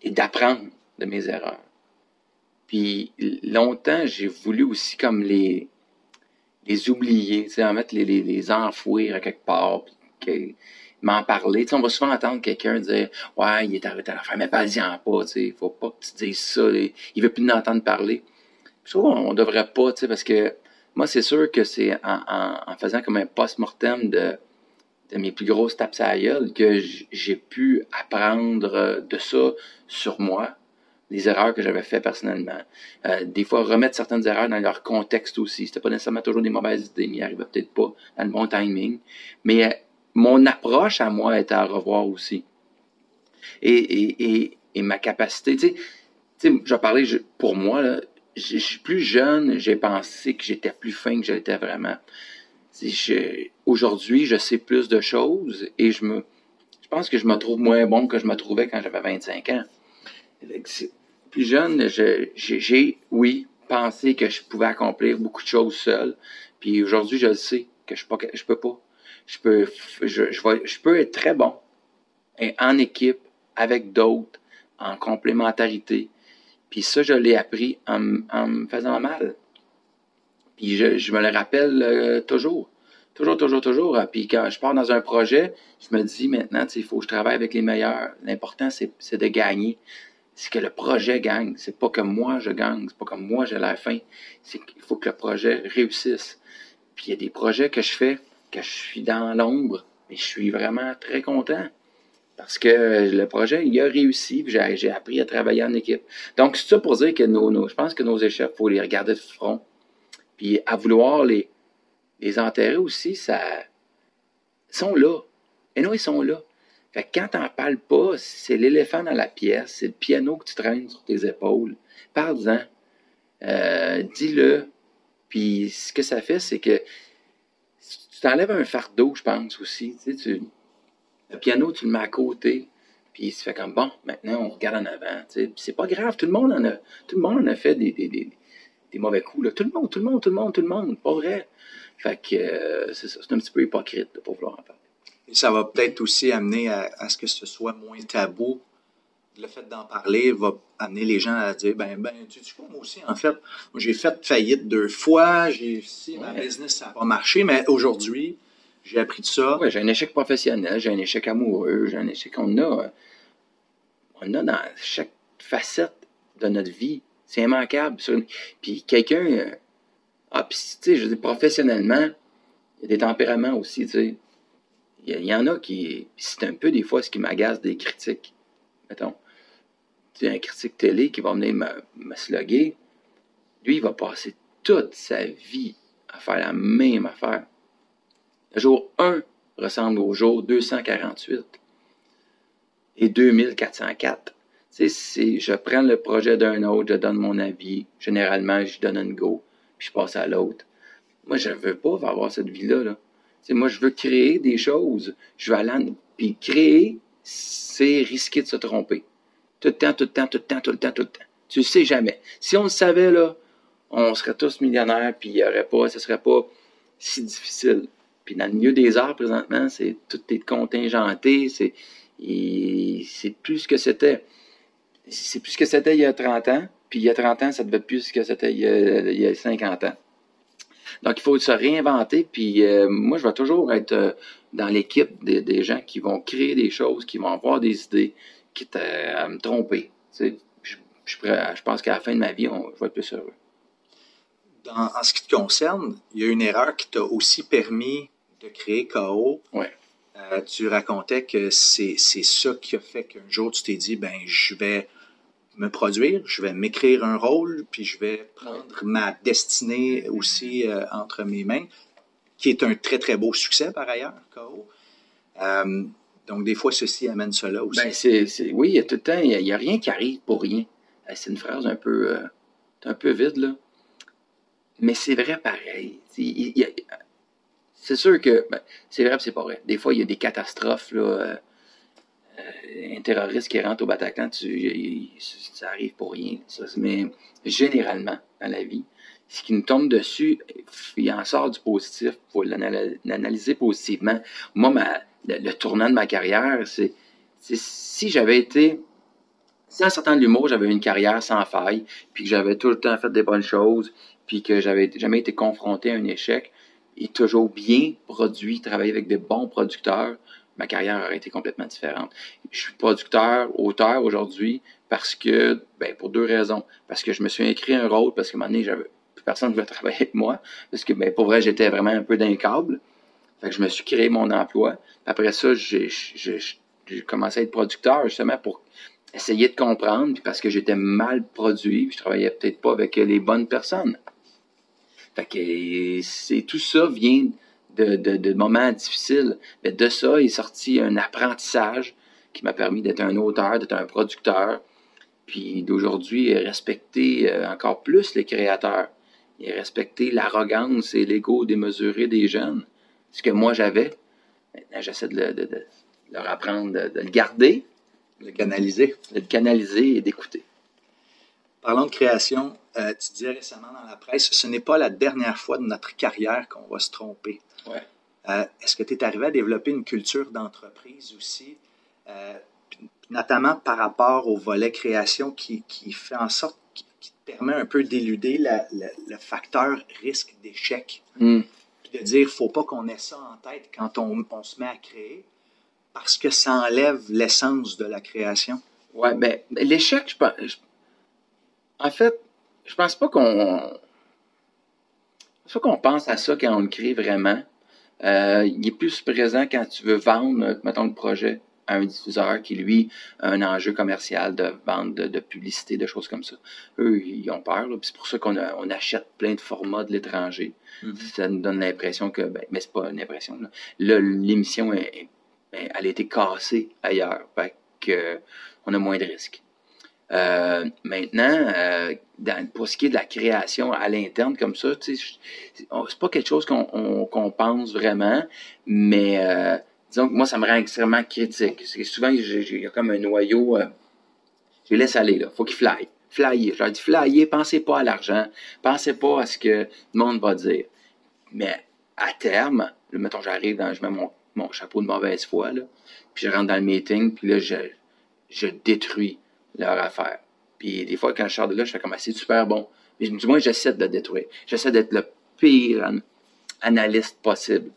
Et d'apprendre de mes erreurs. Puis longtemps, j'ai voulu aussi comme les, les oublier, en mettre les, les, les, enfouir à quelque part, puis m'en parler. on va souvent entendre quelqu'un dire Ouais, il est arrivé à la fin, mais pas-y-en pas, il faut pas que tu dises ça, il veut plus nous entendre parler. Je trouve qu'on devrait pas, parce que moi, c'est sûr que c'est en, en, en, faisant comme un post-mortem de, de mes plus grosses tapes à que j'ai pu apprendre de ça sur moi, des erreurs que j'avais fait personnellement. Euh, des fois, remettre certaines erreurs dans leur contexte aussi. C'était pas nécessairement toujours des mauvaises idées, mais il arrivait peut-être pas dans le bon timing. Mais euh, mon approche à moi était à revoir aussi. Et, et, ma capacité, tu sais, je parlais pour moi, là, plus jeune, j'ai pensé que j'étais plus fin que j'étais vraiment. Aujourd'hui, je sais plus de choses et je me, je pense que je me trouve moins bon que je me trouvais quand j'avais 25 ans plus jeune, j'ai, oui, pensé que je pouvais accomplir beaucoup de choses seul. Puis aujourd'hui, je le sais que je ne peux pas. Je peux, je, je, être très bon en équipe, avec d'autres, en complémentarité. Puis ça, je l'ai appris en, me faisant mal. Puis je, me le rappelle euh, toujours. Toujours, toujours, toujours. Puis quand je pars dans un projet, je me dis maintenant, il faut que je travaille avec les meilleurs. L'important, c'est de gagner c'est que le projet gagne. C'est pas que moi je gagne, c'est pas que moi j'ai la fin. C'est qu'il faut que le projet réussisse. Puis il y a des projets que je fais que je suis dans l'ombre, mais je suis vraiment très content. Parce que le projet, il a réussi, j'ai appris à travailler en équipe. Donc, c'est ça pour dire que nos, nos, je pense que nos échecs, faut les regarder de front. Puis à vouloir les, les enterrer aussi, ça. Sont là. Et nous, ils sont là. Fait que quand t'en parles pas, c'est l'éléphant dans la pièce, c'est le piano que tu traînes sur tes épaules. Parle-en. Euh, dis-le. Puis ce que ça fait, c'est que tu t'enlèves un fardeau, je pense aussi. Le piano, tu le mets à côté. Puis se fait comme bon, maintenant on regarde en avant. Tu sais. c'est pas grave, tout le monde en a, tout le monde en a fait des, mauvais coups. Tout le monde, tout le monde, tout le monde, tout le monde. Pas vrai. Fait que euh, c'est ça, c'est un petit peu hypocrite de pas vouloir en parler. Et ça va peut-être aussi amener à, ce que ce soit moins tabou. Le fait d'en parler va amener les gens à dire ben ben tu sais quoi moi aussi en fait j'ai fait faillite deux fois j'ai si ma business ça n'a pas marché mais aujourd'hui j'ai appris de ça. Ouais, j'ai un échec professionnel j'ai un échec amoureux j'ai un échec qu'on a on a dans chaque facette de notre vie c'est immanquable. Puis quelqu'un euh, ah puis tu sais je dis professionnellement il y a des tempéraments aussi tu sais il y, en a qui. C'est un peu des fois ce qui m'agace des critiques. Mettons. Tu un critique télé qui va venir me, slugger. Lui, il va passer toute sa vie à faire la même affaire. Le jour 1 ressemble au jour 248 et 2404. Tu sais, je prends le projet d'un autre, je donne mon avis. Généralement, je donne un go, puis je passe à l'autre. Moi, je ne veux pas avoir cette vie-là. Là moi, je veux créer des choses. Je veux aller Puis créer, c'est risquer de se tromper. Tout le temps, tout le temps, tout le temps, tout le temps, tout le temps. Tu ne sais jamais. Si on le savait, là, on serait tous millionnaires, puis il y aurait pas, ce serait pas si difficile. Puis dans le milieu des arts, présentement, c'est tout est contingenté, c'est, c'est plus ce que c'était. C'est plus ce que c'était il y a 30 ans, puis il y a 30 ans, ça devait être plus ce que c'était il y a 50 ans. Donc, il faut se réinventer. Puis euh, moi, je vais toujours être euh, dans l'équipe des, gens qui vont créer des choses, qui vont avoir des idées, quitte à, me tromper. je, je, pense qu'à la fin de ma vie, on, je vais être plus heureux. en ce qui te concerne, il y a une erreur qui t'a aussi permis as créé KO, Ouais. euh, tu racontais que c'est c'est ça qui a fait qu'un jour tu t'es dit, ben, je vais me produire, je vais m'écrire un rôle, puis je vais prendre ma destinée aussi euh, entre mes mains, qui est un très, très beau succès par ailleurs, KO. Euh, donc, des fois, ceci amène cela aussi. Ben, oui, il y a tout le temps, il y a, rien qui arrive pour rien. C'est une phrase un peu, euh, un peu vide, là. Mais c'est vrai pareil. C'est, sûr que, ben, c'est vrai, c'est pas vrai. Des fois, il y a des catastrophes, là. Euh, un terroriste qui rentre au Bataclan, ça arrive pour rien. mais généralement, dans la vie, ce qui nous tombe dessus, il en sort du positif. Il faut l'anal- l'analyser positivement. Moi, ma- le, tournant de ma carrière, c'est si j'avais été. Si en sortant de l'humour, j'avais une carrière sans faille, puis que j'avais tout le temps fait des bonnes choses, puis que j'avais jamais été confronté à un échec, et toujours bien produit, travaillé avec des bons producteurs, ma carrière aurait été complètement différente. Je suis producteur, auteur aujourd'hui, parce que, ben, pour deux raisons. Parce que je me suis écrit un rôle, parce qu'à un moment donné, j'avais plus personne ne voulait travailler avec moi, parce que, ben, pour vrai, j'étais vraiment un peu d'un câble. Fait que je me suis créé mon emploi. Après ça, j'ai commencé à être producteur justement pour essayer de comprendre, puis parce que j'étais mal produit, je travaillais peut-être pas avec les bonnes personnes. Fait que c'est tout ça vient de, de, de moments difficiles. Mais de ça est sorti un apprentissage qui m'a permis d'être un auteur, d'être un producteur, puis d'aujourd'hui respecter euh, encore plus les créateurs et respecter l'arrogance et l'ego démesuré des jeunes. Ce que moi j'avais, maintenant j'essaie de, de- de leur apprendre de, de le garder, Le canaliser. de le canaliser et d'écouter. Parlons de création, euh, tu disais récemment dans la presse, ce n'est pas la dernière fois de notre carrière qu'on va se tromper. Ouais. Euh, Est-ce que tu es arrivé à développer une culture d'entreprise aussi, euh, notamment par rapport au volet création qui, qui fait en sorte, qui, qui te permet un peu d'éluder le facteur risque d'échec, Hmm. puis de dire, faut pas qu'on ait ça en tête quand on, on se met à créer, parce que ça enlève l'essence de la création. Ouais, ben, l'échec, je pense. en fait, je pense pas qu'on. Je pense pas qu'on pense à ça quand on le crée vraiment. Euh, il est plus présent quand tu veux vendre, mettons, le projet à un diffuseur qui, lui, a un enjeu commercial de vente, de, de publicité, de choses comme ça. Eux, ils ont peur, c'est pour ça qu'on on achète plein de formats de l'étranger. Ça nous donne l'impression que, ben, mais c'est pas une impression, l'émission, elle a été cassée ailleurs. Fait que, on a moins de risques. Euh, maintenant, euh, pour ce qui est de la création à l'interne comme ça, c'est pas quelque chose qu'on on- qu'on pense vraiment, mais euh, disons que moi, ça me rend extrêmement critique. Souvent, il y a comme un noyau, je les laisse aller, là. Faut qu'ils flyent. Flyer. Je leur dis flyer, pensez pas à l'argent, pensez pas à ce que le monde va dire. Mais à terme, là, mettons, j'arrive dans, je mets mon, mon chapeau de mauvaise foi, puis je rentre dans le meeting, puis là, je, je détruis leur affaire. Puis des fois, quand je sors de là, je fais comme, ah, c'est super bon. Mais du moins, j'essaie de le détruire. J'essaie d'être le pire an- analyste possible.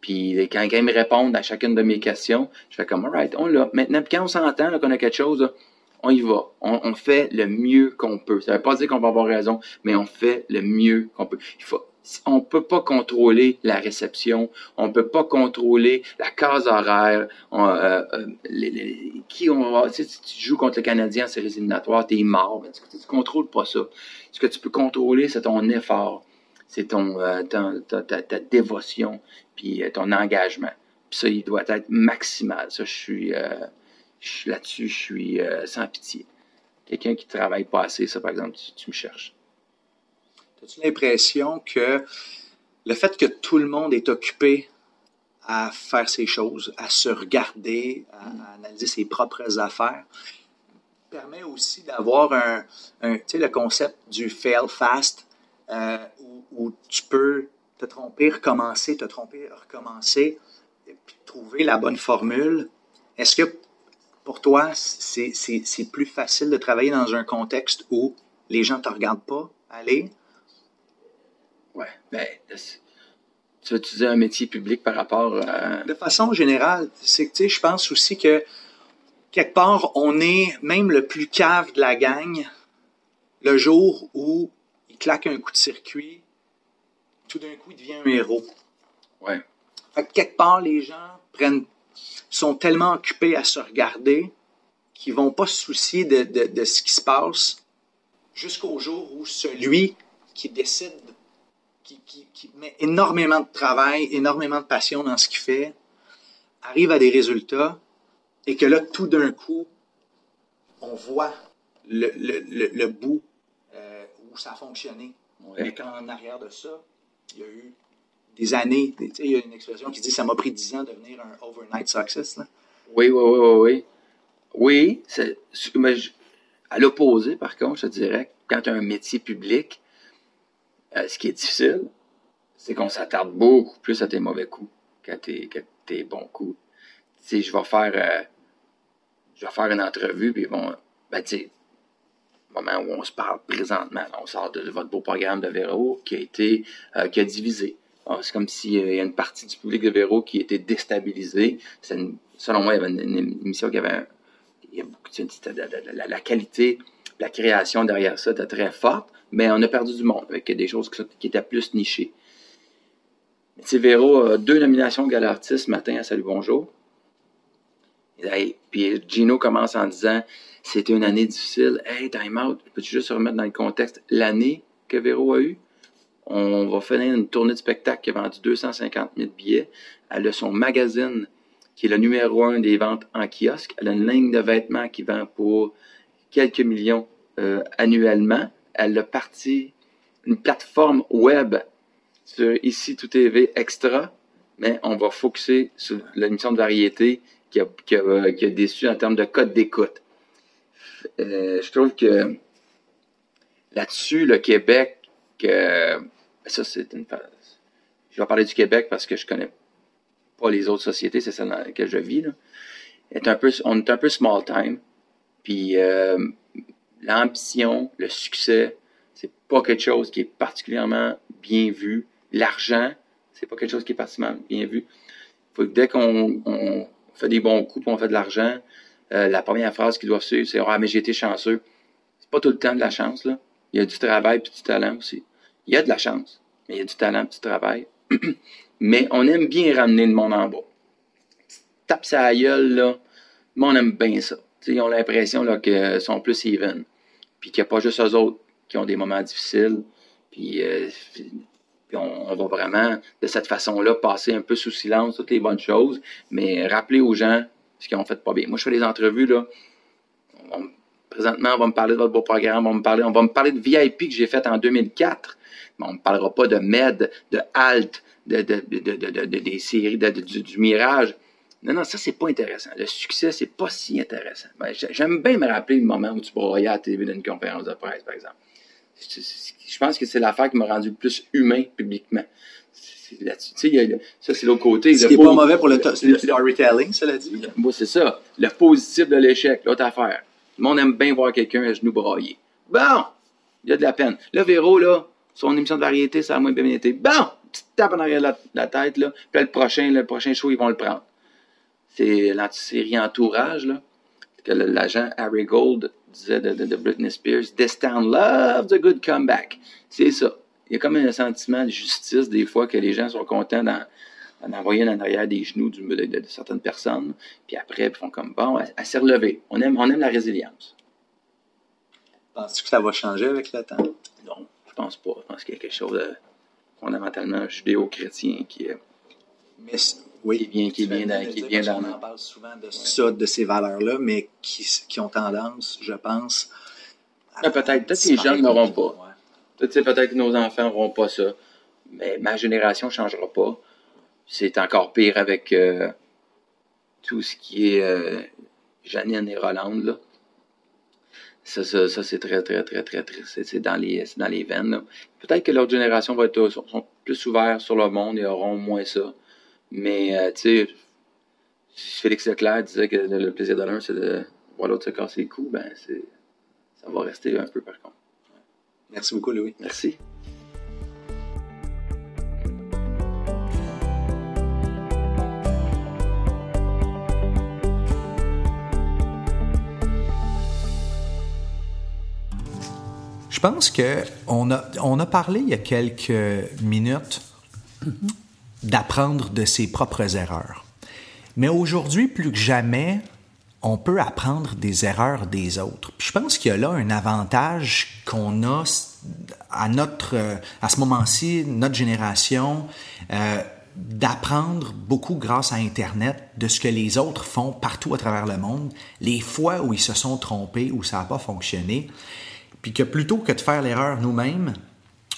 Puis quand, ils me répondent à chacune de mes questions, je fais comme, alright, on l'a. Maintenant, quand on s'entend qu'on a quelque chose, on y va. On, on fait le mieux qu'on peut. Ça veut pas dire qu'on va avoir raison, mais on fait le mieux qu'on peut. Il faut, on peut pas contrôler la réception, on peut pas contrôler la case horaire, euh, euh, qui on va. Si tu joues contre le Canadien en séries éliminatoires, t'es mort. Mais tu, tu contrôles pas ça. Ce que tu peux contrôler, c'est ton effort, c'est ton, euh, ta, dévotion, puis ton engagement. Puis ça, il doit être maximal. Ça, je suis, là-dessus, je suis sans pitié. Quelqu'un qui travaille pas assez, ça, par exemple, tu me cherches. As-tu l'impression que le fait que tout le monde est occupé à faire ses choses, à se regarder, à, à analyser ses propres affaires, permet aussi d'avoir un, un- tu sais, le concept du fail fast, euh, où, où tu peux te tromper, recommencer, te tromper, recommencer, et puis trouver la bonne formule. Est-ce que pour toi, c'est plus facile de travailler dans un contexte où les gens ne te regardent pas aller? Ouais. Ben, tu veux utiliser un métier public par rapport à. De façon générale, c'est que, je pense aussi que quelque part, on est même le plus cave de la gang le jour où il claque un coup de circuit, tout d'un coup, il devient un héros. Ouais. Fait que quelque part, les gens prennent, sont tellement occupés à se regarder qu'ils vont pas se soucier de, de, de ce qui se passe jusqu'au jour où celui qui décide, qui, qui, qui met énormément de travail, énormément de passion dans ce qu'il fait, arrive à des résultats et que là, tout d'un coup, on voit le, le, le, le bout euh, où ça a fonctionné. Ouais. Mais qu'en arrière de ça, il y a eu des années. Tu sais, il y a une expression qui dit ça m'a pris 10 ans de devenir un overnight success. Là. Oui, oui, oui, oui, oui. Oui, mais je- à l'opposé, par contre, je te dirais, quand tu as un métier public, euh, ce qui est difficile, c'est qu'on s'attarde beaucoup plus à tes mauvais coups qu'à tes, tes bons coups. Tu je vais faire, euh, je vais faire une entrevue, puis vont, ben, tu sais, moment où on se parle présentement, on sort de votre beau programme de Véro qui a été, euh, qui a divisé. Ah, C'est comme s'il y a une partie du public de Véro qui était déstabilisée. Selon moi, il y avait une, émission qui avait un- il y a beaucoup de- la qualité, la création derrière ça était très forte, mais on a perdu du monde avec des choses qui, étaient plus nichées. Véro a deux nominations au Gala Artiste ce matin à Salut Bonjour. Hey, puis Gino commence en disant c'était une année difficile. Hey, time out, peux-tu juste remettre dans le contexte? L'année que Véro a eue? On va finir une tournée de spectacle qui a vendu 250 000 billets. Elle a son magazine qui est le numéro un des ventes en kiosque. Elle a une ligne de vêtements qui vend pour quelques millions euh, annuellement. Elle a parti une plateforme web sur Ici Tout TV Extra, mais on va focuser sur l'émission de variété qui a, qui a, déçu en termes de code d'écoute. Euh, je trouve que là-dessus, le Québec, euh, ça c'est une. Je vais parler du Québec parce que je connais pas les autres sociétés, c'est celle dans laquelle je vis. On est un peu small time. Puis euh, l'ambition, le succès, c'est pas quelque chose qui est particulièrement bien vu. L'argent, c'est pas quelque chose qui est particulièrement bien vu. Faut que dès qu'on on fait des bons coups, on fait de l'argent, euh, la première phrase qu'ils doivent suivre, c'est Ah, mais j'ai été chanceux. C'est pas tout le temps de la chance, là. Il y a du travail puis du talent aussi. Il y a de la chance, mais il y a du talent puis du travail. mais on aime bien ramener le monde en bas. Tape sa gueule, là. Mais on aime bien ça. Ils ont l'impression qu'ils sont plus even. Puis qu'il n'y a pas juste eux autres qui ont des moments difficiles. Puis, euh, on, va vraiment, de cette façon-là, passer un peu sous silence toutes les bonnes choses, mais rappeler aux gens ce qu'ils ont fait pas bien. Moi, je fais des entrevues, là. Présentement, on va me parler de votre beau programme, on va me parler, on va me parler de VIP que j'ai fait en 2004. Mais on ne parlera pas de MED, de HALT, de, de, de, de, de- de- des séries, du Mirage. Non, non, ça, c'est pas intéressant. Le succès, c'est pas si intéressant. Ben, j'ai- J'aime bien me rappeler le moment où tu broyais à la télé d'une conférence de presse, par exemple. Je pense que c'est l'affaire qui m'a rendu le plus humain publiquement. Là-dessus. Ça, c'est l'autre côté. Ce Le qui n'est pas mauvais pour le, to- le- le storytelling, cela dit. c'est ça. Le positif de l'échec, l'autre affaire. Le monde aime bien voir quelqu'un à genoux braillé. Bon, il y a de la peine. Là, Véro, là, son émission de variété, ça a moins bien été. Bon, petite tape en arrière de la, la tête, là. Puis là, le prochain, le prochain show, ils vont le prendre. C'est l'anti-série Entourage, là, que l'agent Harry Gold disait de, de, de Britney Spears. This town loves a good comeback. C'est ça. Il y a comme un sentiment de justice, des fois, que les gens sont contents d'en envoyer en arrière des genoux du- de, certaines personnes. Puis après, ils font comme, bon, elle, elle s'est relevée. On aime, on aime la résilience. Penses-tu que ça va changer avec le temps? Non, je pense pas. Je pense qu'il y a quelque chose de fondamentalement judéo-chrétien qui est... Mais oui, Qui vient- qui vient de qui vient qu'on notre- en parle souvent de ça, de ces valeurs-là, mais qui, qui ont tendance, je pense. à- peut-être- peut-être que les jeunes n'auront pas. Ouais. Tu sais, peut-être que nos enfants n'auront pas ça. Mais ma génération ne changera pas. C'est encore pire avec euh, tout ce qui est euh, Janine et Rolande, là. Ça, ça, ça, c'est très, très, très, très triste. C'est- C'est dans les, c'est dans les veines. Peut-être que leur génération va être sont, sont plus ouverts sur le monde et auront moins ça. Mais, euh, tu sais, si Félix Leclerc disait que le plaisir de l'un, c'est de voir l'autre se casser les coups, ben, c'est, ça va rester un peu par contre. Merci beaucoup, Louis. Merci. Je pense que on a, on a parlé il y a quelques minutes d'apprendre de ses propres erreurs. Mais aujourd'hui, plus que jamais, on peut apprendre des erreurs des autres. Puis je pense qu'il y a là un avantage qu'on a à notre, à ce moment-ci, notre génération, euh, d'apprendre beaucoup grâce à Internet de ce que les autres font partout à travers le monde, les fois où ils se sont trompés, où ça n'a pas fonctionné, puis que plutôt que de faire l'erreur nous-mêmes,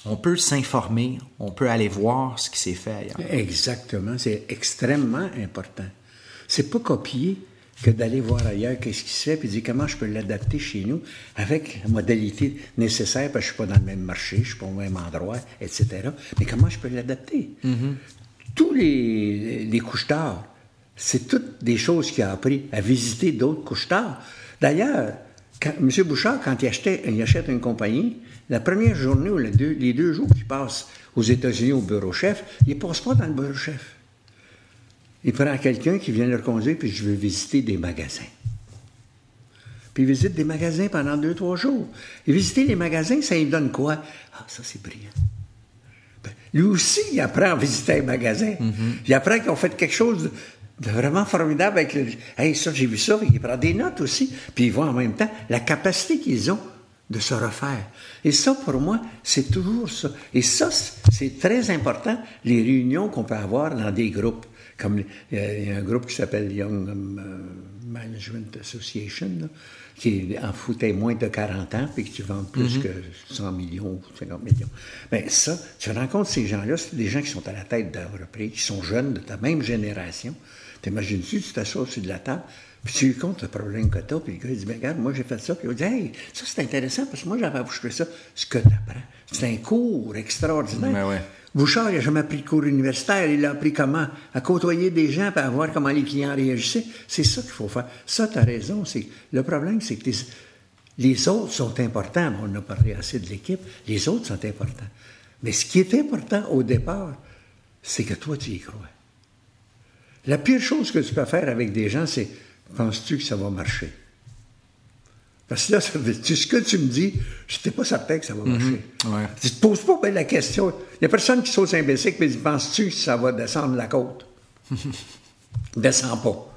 on peut s'informer, on peut aller voir ce qui s'est fait ailleurs. Exactement, c'est extrêmement important. C'est pas copier que d'aller voir ailleurs qu'est-ce qui se fait, puis dire comment je peux l'adapter chez nous avec la modalité nécessaire, parce que je suis pas dans le même marché, je suis pas au même endroit, etc. Mais comment je peux l'adapter? Tous les, les c'est toutes des choses qu'il a appris à visiter d'autres couches-tard. D'ailleurs, M. Bouchard, quand il, achetait, il achète une compagnie, la première journée ou les deux, les deux jours qu'il passe aux États-Unis au bureau chef, il ne passe pas dans le bureau chef. Il prend quelqu'un qui vient le reconduire, puis je veux visiter des magasins. Puis il visite des magasins pendant deux, trois jours. Et visiter les magasins, ça lui donne quoi? Ah, ça, c'est brillant. Ben, lui aussi, il apprend à visiter un magasin. Il apprend qu'ils ont fait quelque chose vraiment formidable avec le. Hey, ça, j'ai vu ça. Il prend des notes aussi. Puis il voit en même temps la capacité qu'ils ont de se refaire. Et ça, pour moi, c'est toujours ça. Et ça, c'est très important, les réunions qu'on peut avoir dans des groupes. Comme il y a un groupe qui s'appelle Young Management Association, là, qui en foutait moins de 40 ans, puis que tu vends plus que 100 millions ou 50 millions. Bien, ça, tu rencontres ces gens-là, c'est des gens qui sont à la tête d'entreprise, qui sont jeunes, de ta même génération. T'imagines-tu, tu t'assois sur de la table, puis tu lui comptes le problème que tu as, puis le gars, il dit, ben, regarde, moi, j'ai fait ça. Puis il dit, hey, ça, c'est intéressant, parce que moi, j'avais fait ça. Ce que tu apprends, c'est un cours extraordinaire. Ben ouais. Bouchard, il n'a jamais pris de cours universitaire. Il a appris comment? À côtoyer des gens et à voir comment les clients réagissaient. C'est ça qu'il faut faire. Ça, tu as raison. C'est, le problème, c'est que les, les autres sont importants. On a parlé assez de l'équipe. Les autres sont importants. Mais ce qui est important au départ, c'est que toi, tu y crois. La pire chose que tu peux faire avec des gens, c'est penses-tu que ça va marcher? Parce que là, ça ce que tu me dis, je n'étais pas certain que ça va marcher. ouais. Tu ne te poses pas la question. Il n'y a personne qui saute un bicycle et dit Penses-tu que ça va descendre la côte? Descends pas.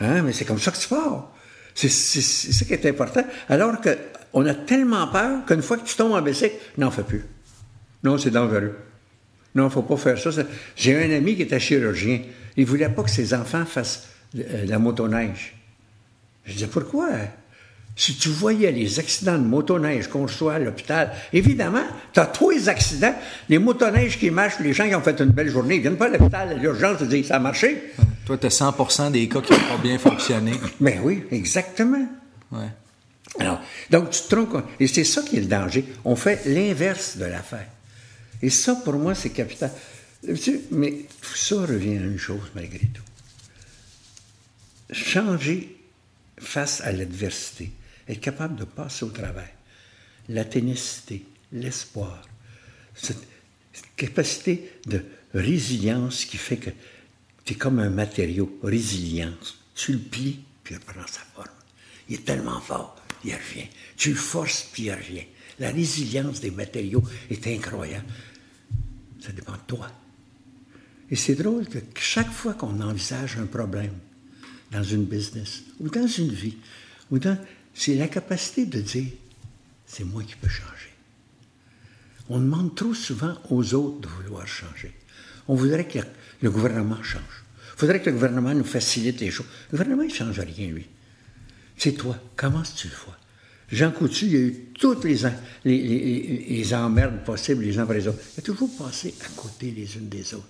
Hein? Mais c'est comme ça que tu pars. C'est ça qui est important. Alors qu'on a tellement peur qu'une fois que tu tombes en bicycle, n'en fais plus. Non, c'est dangereux. Non, il ne faut pas faire ça. Ça- J'ai un ami qui était chirurgien. Il ne voulait pas que ses enfants fassent euh, la motoneige. Je disais, pourquoi? Si tu voyais les accidents de motoneige qu'on reçoit à l'hôpital, évidemment, tu as tous les accidents, les motoneiges qui marchent, les gens qui ont fait une belle journée, ils viennent pas à l'hôpital, à l'urgence, ils disent, ça a marché. Toi, tu as 100 des cas qui n'ont pas bien fonctionné. Mais oui, exactement. Ouais. Alors, donc tu te trompes. Et c'est ça qui est le danger. On fait l'inverse de l'affaire. Et ça, pour moi, c'est capital. Mais tout ça revient à une chose, malgré tout. Changer face à l'adversité, être capable de passer au travers, la ténacité, l'espoir, cette, cette capacité de résilience qui fait que tu es comme un matériau, résilience. Tu le plies, puis il reprend sa forme. Il est tellement fort, il revient. Tu le forces, puis il revient. La résilience des matériaux est incroyable. Ça dépend de toi. Et c'est drôle que chaque fois qu'on envisage un problème dans une business ou dans une vie, c'est la capacité de dire, c'est moi qui peux changer. On demande trop souvent aux autres de vouloir changer. On voudrait que le, gouvernement change. Il faudrait que le gouvernement nous facilite les choses. Le gouvernement, il ne change rien, lui. C'est toi. Comment tu le vois? Jean Coutu, il a eu toutes les, emmerdes possibles les uns après les autres. Il a toujours passé à côté les unes des autres.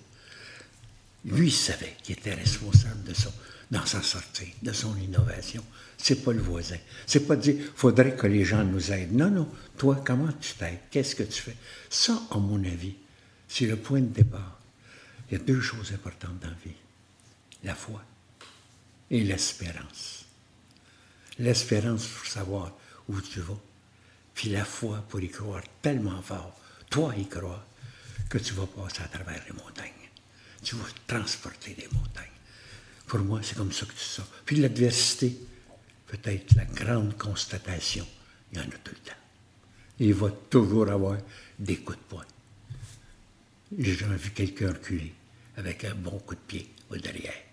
Lui, il savait qu'il était responsable de son, d'en s'en sortir, de son innovation. C'est pas le voisin. C'est pas de dire, faudrait que les gens nous aident. Non, non. Toi, comment tu t'aides? Qu'est-ce que tu fais? Ça, à mon avis, c'est le point de départ. Il y a deux choses importantes dans la vie. La foi et l'espérance. L'espérance pour savoir où tu vas, puis la foi pour y croire tellement fort, toi y croire, que tu vas passer à travers les montagnes. Tu vas transporter les montagnes. Pour moi, c'est comme ça que tu sors. Puis l'adversité, peut-être la grande constatation, il y en a tout le temps. Il va toujours avoir des coups de poing. J'ai jamais vu quelqu'un reculer avec un bon coup de pied au derrière.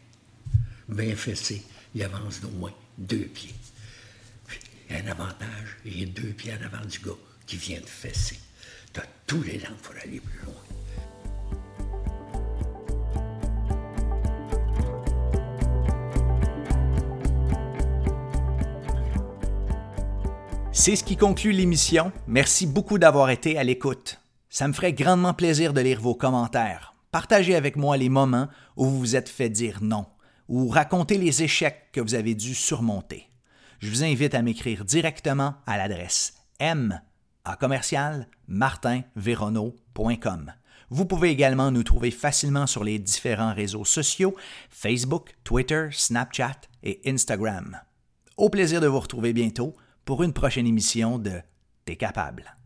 Bien fessé, il avance d'au moins deux pieds. Puis, il y a un avantage, il y a deux pieds en avant du gars qui vient de fesser. Tu as tous les langues pour aller plus loin. C'est ce qui conclut l'émission. Merci beaucoup d'avoir été à l'écoute. Ça me ferait grandement plaisir de lire vos commentaires. Partagez avec moi les moments où vous vous êtes fait dire non ou racontez les échecs que vous avez dû surmonter. Je vous invite à m'écrire directement à l'adresse m à commercial. Vous pouvez également nous trouver facilement sur les différents réseaux sociaux Facebook, Twitter, Snapchat et Instagram. Au plaisir de vous retrouver bientôt pour une prochaine émission de T'es capable.